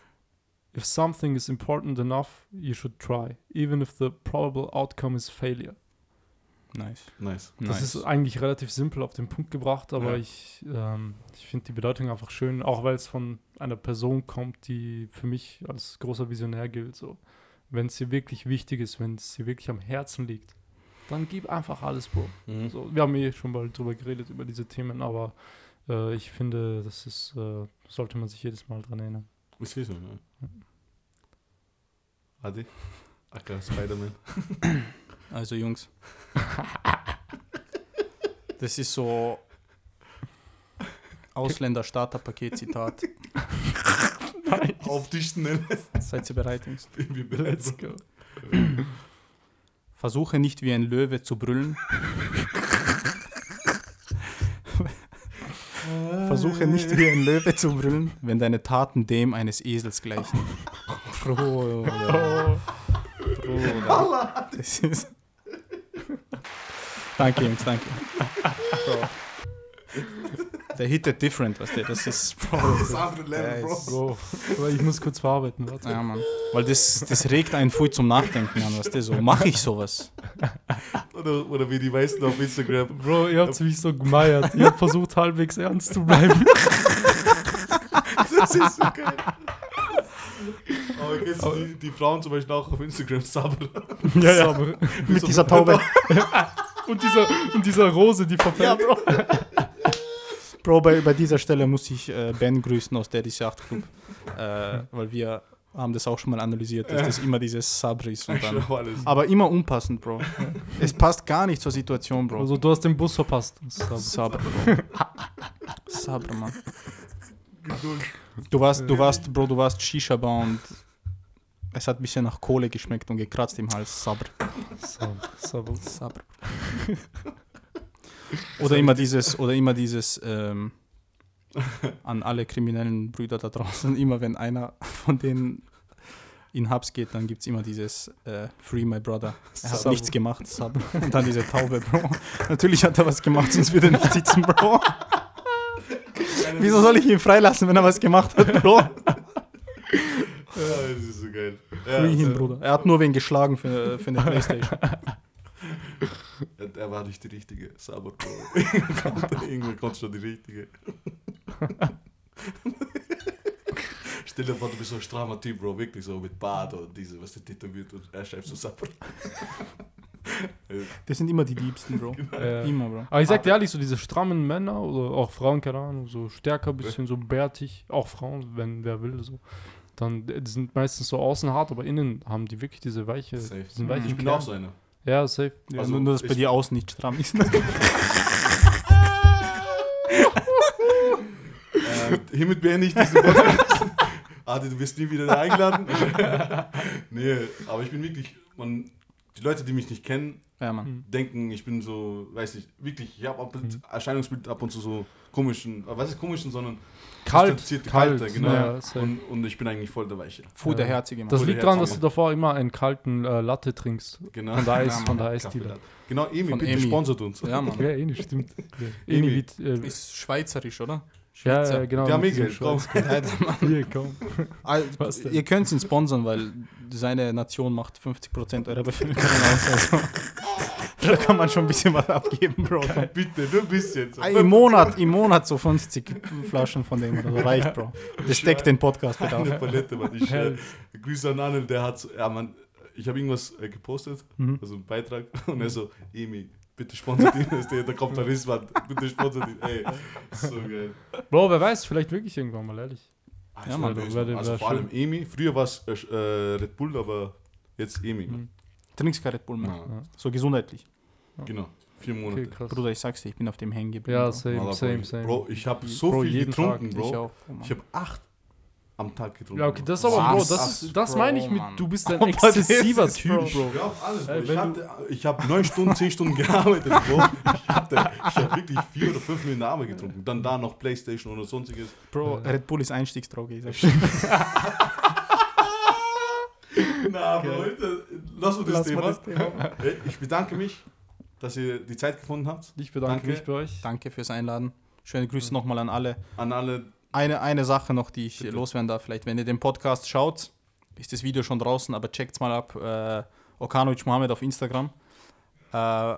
if something is important enough, you should try, even if the probable outcome is failure. Nice. Nice. Das nice. ist eigentlich relativ simpel auf den Punkt gebracht, aber Ja. ich, ähm, ich finde die Bedeutung einfach schön, auch weil es von einer Person kommt, die für mich als großer Visionär gilt. So. Wenn es dir wirklich wichtig ist, wenn es dir wirklich am Herzen liegt, dann gib einfach alles, Bro. Mhm. So, wir haben eh schon mal drüber geredet, über diese Themen, aber äh, ich finde, das ist, äh, sollte man sich jedes Mal dran erinnern. Ich sehe so, ja. Adi? Aka Spider-Man. Also, Jungs. Das ist so Ausländer-Starter-Paket-Zitat. Auf die Schnelle. Seid ihr bereit, Jungs? Baby Let's go. Versuche nicht wie ein Löwe zu brüllen. Versuche nicht wie ein Löwe zu brüllen, wenn deine Taten dem eines Esels gleichen. Bruder. Bruder. Das ist. Danke, Jungs, danke. Bro. Der hittet different, was der, das ist, Bro. Das ist andere Level, Ja, Bro. ist- Bro, aber ich muss kurz verarbeiten. Warte. Ja, Mann. Weil das, das regt einen viel zum Nachdenken an, was der so. Mache ich sowas? Oder, oder wie die meisten auf Instagram. Bro, ihr habt mich so gemeiert. Ihr habt versucht, halbwegs ernst zu bleiben. Das ist so geil. Aber kennst du die, die Frauen zum Beispiel auch auf Instagram Sabr? ja, ja. Aber Mit dieser Taube. und, dieser, und dieser Rose, die verfällt. Bro. Bro, bei, bei dieser Stelle muss ich äh, Ben grüßen aus Daddy's Yacht Club. Äh, weil wir haben das auch schon mal analysiert, dass das immer dieses Sabri ist. Und dann, aber immer unpassend, Bro. Es passt gar nicht zur Situation, Bro. Also, du hast den Bus verpasst. Sabr, Bro. Sabr, Mann. Du warst, du warst, Bro, du warst Shisha-Bar und es hat ein bisschen nach Kohle geschmeckt und gekratzt im Hals. Sabr. Sabr, Sabr. Sabr. Oder immer dieses, oder immer dieses, ähm, an alle kriminellen Brüder da draußen, immer wenn einer von denen in Hubs geht, dann gibt es immer dieses äh, Free My Brother. Er hat Sabr. nichts gemacht, Sabr. Und dann diese Taube, Bro. Natürlich hat er was gemacht, sonst würde er nicht sitzen, Bro. Wieso soll ich ihn freilassen, wenn er was gemacht hat, Bro? Ja, das ist so geil. Ja, Free him, äh, Bruder. Er hat nur wen geschlagen für, für eine Playstation. Er, er war nicht die richtige. Sabr, Bro. Irgendwann kommt- schon die richtige. Stell dir vor, du bist so ein strammer Typ, Bro. Wirklich so mit Bart und diese, was der tätowiert und er schreibt so Sabr. Das sind immer die Liebsten, Bro. Äh, Immer, Bro. aber ich sag dir ehrlich, so diese strammen Männer oder auch Frauen, keine Ahnung, so stärker, bisschen so bärtig, auch Frauen, wenn wer will, so. Dann äh, die sind meistens so außen hart, aber innen haben die wirklich diese weiche, Safe. diesen Mhm. weichen Ich bin Kern. auch so einer. Ja, safe. Ja, Also, nur, dass bei dir außen nicht stramm ist. Äh, hiermit beende ich diesen Podcast. Adi, du wirst nie wieder eingeladen. nee, aber ich bin wirklich, man, die Leute, die mich nicht kennen, ja, Mann. denken, ich bin so, weiß nicht, wirklich, ich habe Mhm. Erscheinungsbild ab und zu so komischen, äh, was ist komischen, sondern Kalt, kalt, kalte, genau. ja, und, und ich bin eigentlich voll der Weiche. Ja. der Herzige, Mann. Das liegt daran, dass du davor immer einen kalten äh, Latte trinkst. Genau. Von der Eis, Ja, von der Eisdiele. Latte. Genau, Emi, bitte Emi. sponsert uns. ja, Mann. Ja, nicht, stimmt. Emi. Emi äh, Ist schweizerisch, oder? Ja, Schweizer. ja, genau. Diesem Geld, komm. Hier, komm. Denn? Ihr könnt ihn sponsern, weil seine Nation macht 50% eurer Bevölkerung aus. Also. da kann man schon ein bisschen was abgeben, Bro. Bitte, nur ein bisschen. So. Im Monat, im Monat so 50 Flaschen von dem oder so reicht, Bro. Das deckt den Podcast-Bedarf. Eine Palette, Mann. Ich äh, grüße an Anel, der hat ja, Mann, ich habe irgendwas äh, gepostet, Mhm. also einen Beitrag, und er so, Emi, bitte sponsert ihn, das ist der, da kommt der Rissmann, bitte sponsert ihn, ey, so geil. Bro, wer weiß, vielleicht wirklich irgendwann mal, ehrlich. Ja, Ich Mann, also wäre vor allem schön. Emi, früher war es äh, äh, Red Bull, aber jetzt Emi. Mhm. Trinkst kein Red Bull mehr. Ja, So gesundheitlich. Genau, vier Monate. Okay. Bruder, ich sag's dir, ich bin auf dem hängen geblieben. Ja, same, same, Bro, same. Bro, ich habe so Bro, viel getrunken, Ich Bro. auch. Oh, Mann. Ich habe acht am Tag getrunken. Ja, okay, das ist aber, Bro, das, ist, das meine ich mit, du bist ein Aber das exzessiver Typ, Bro. Ja, auf alles, Bro. Ey, Ich, hatte, ich habe neun Stunden, zehn Stunden gearbeitet, Bro. Ich habe ich hab wirklich vier oder fünf Millionen Arme getrunken. Dann da noch Playstation oder sonstiges. Bro, Red Bull ist Einstiegsdroge. Ich sag's. Na, aber heute, lass uns das Thema. das Thema. Ich bedanke mich, dass ihr die Zeit gefunden habt. Ich bedanke Danke. mich bei euch. Danke fürs Einladen. Schöne Grüße nochmal an alle. An alle, Eine, eine Sache noch, die ich Bitte. loswerden darf. Vielleicht, wenn ihr den Podcast schaut, ist das Video schon draußen, aber checkt's mal ab. Äh, Okanovic Mohammed auf Instagram. Äh,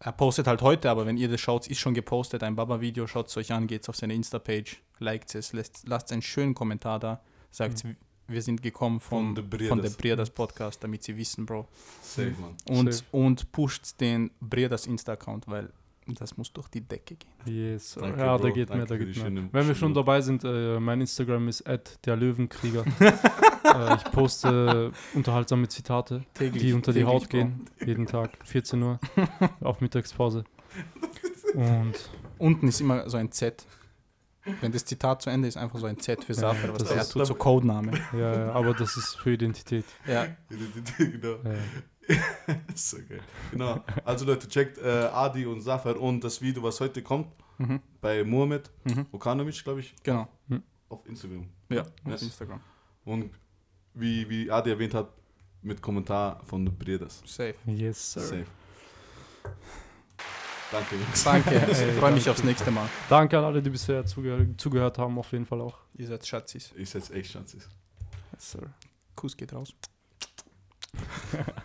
er postet halt heute, aber wenn ihr das schaut, ist schon gepostet. Ein Baba-Video, schaut es euch an, geht's auf seine Insta-Page, liked es, lasst, lasst einen schönen Kommentar da, sagt, wir sind gekommen Von von, The Briodas Podcast, damit sie wissen, Bro. safe, Mann. Und, Safe. und pusht den Briodas Insta-Account, weil das muss durch die Decke gehen. Yes. Danke, ja, Bro. da geht Danke mehr, da geht mehr. schöne- Wenn wir schon dabei sind, äh, mein Instagram ist der Löwenkrieger. äh, ich poste unterhaltsame Zitate, die unter die täglich, Haut Bro. gehen. Jeden Tag, 14 Uhr, auf Mittagspause. Und Unten ist immer so ein Z. Wenn das Zitat zu Ende ist, einfach so ein Z für Safer, was das der ist- tut, so Codename. ja, ja, aber das ist für Identität. Ja, genau. Ja. so geil. Genau. Also Leute, checkt äh, Adi und Safar und das Video, was heute kommt, mhm. bei Mohamed Mhm. Okanovic, glaube ich, genau. auf Instagram. Ja, auf Yes. Instagram. Und wie, wie Adi erwähnt hat, mit Kommentar von The Bredas. Safe. Yes, sir. Safe. Danke, Jungs. Danke, ich freue mich aufs nächste Mal. Danke an alle, die bisher zugehör zugehört haben, auf jeden Fall auch. Ihr seid Schatzis. Ich setze echt Chances. Yes, sir. Kuss geht raus.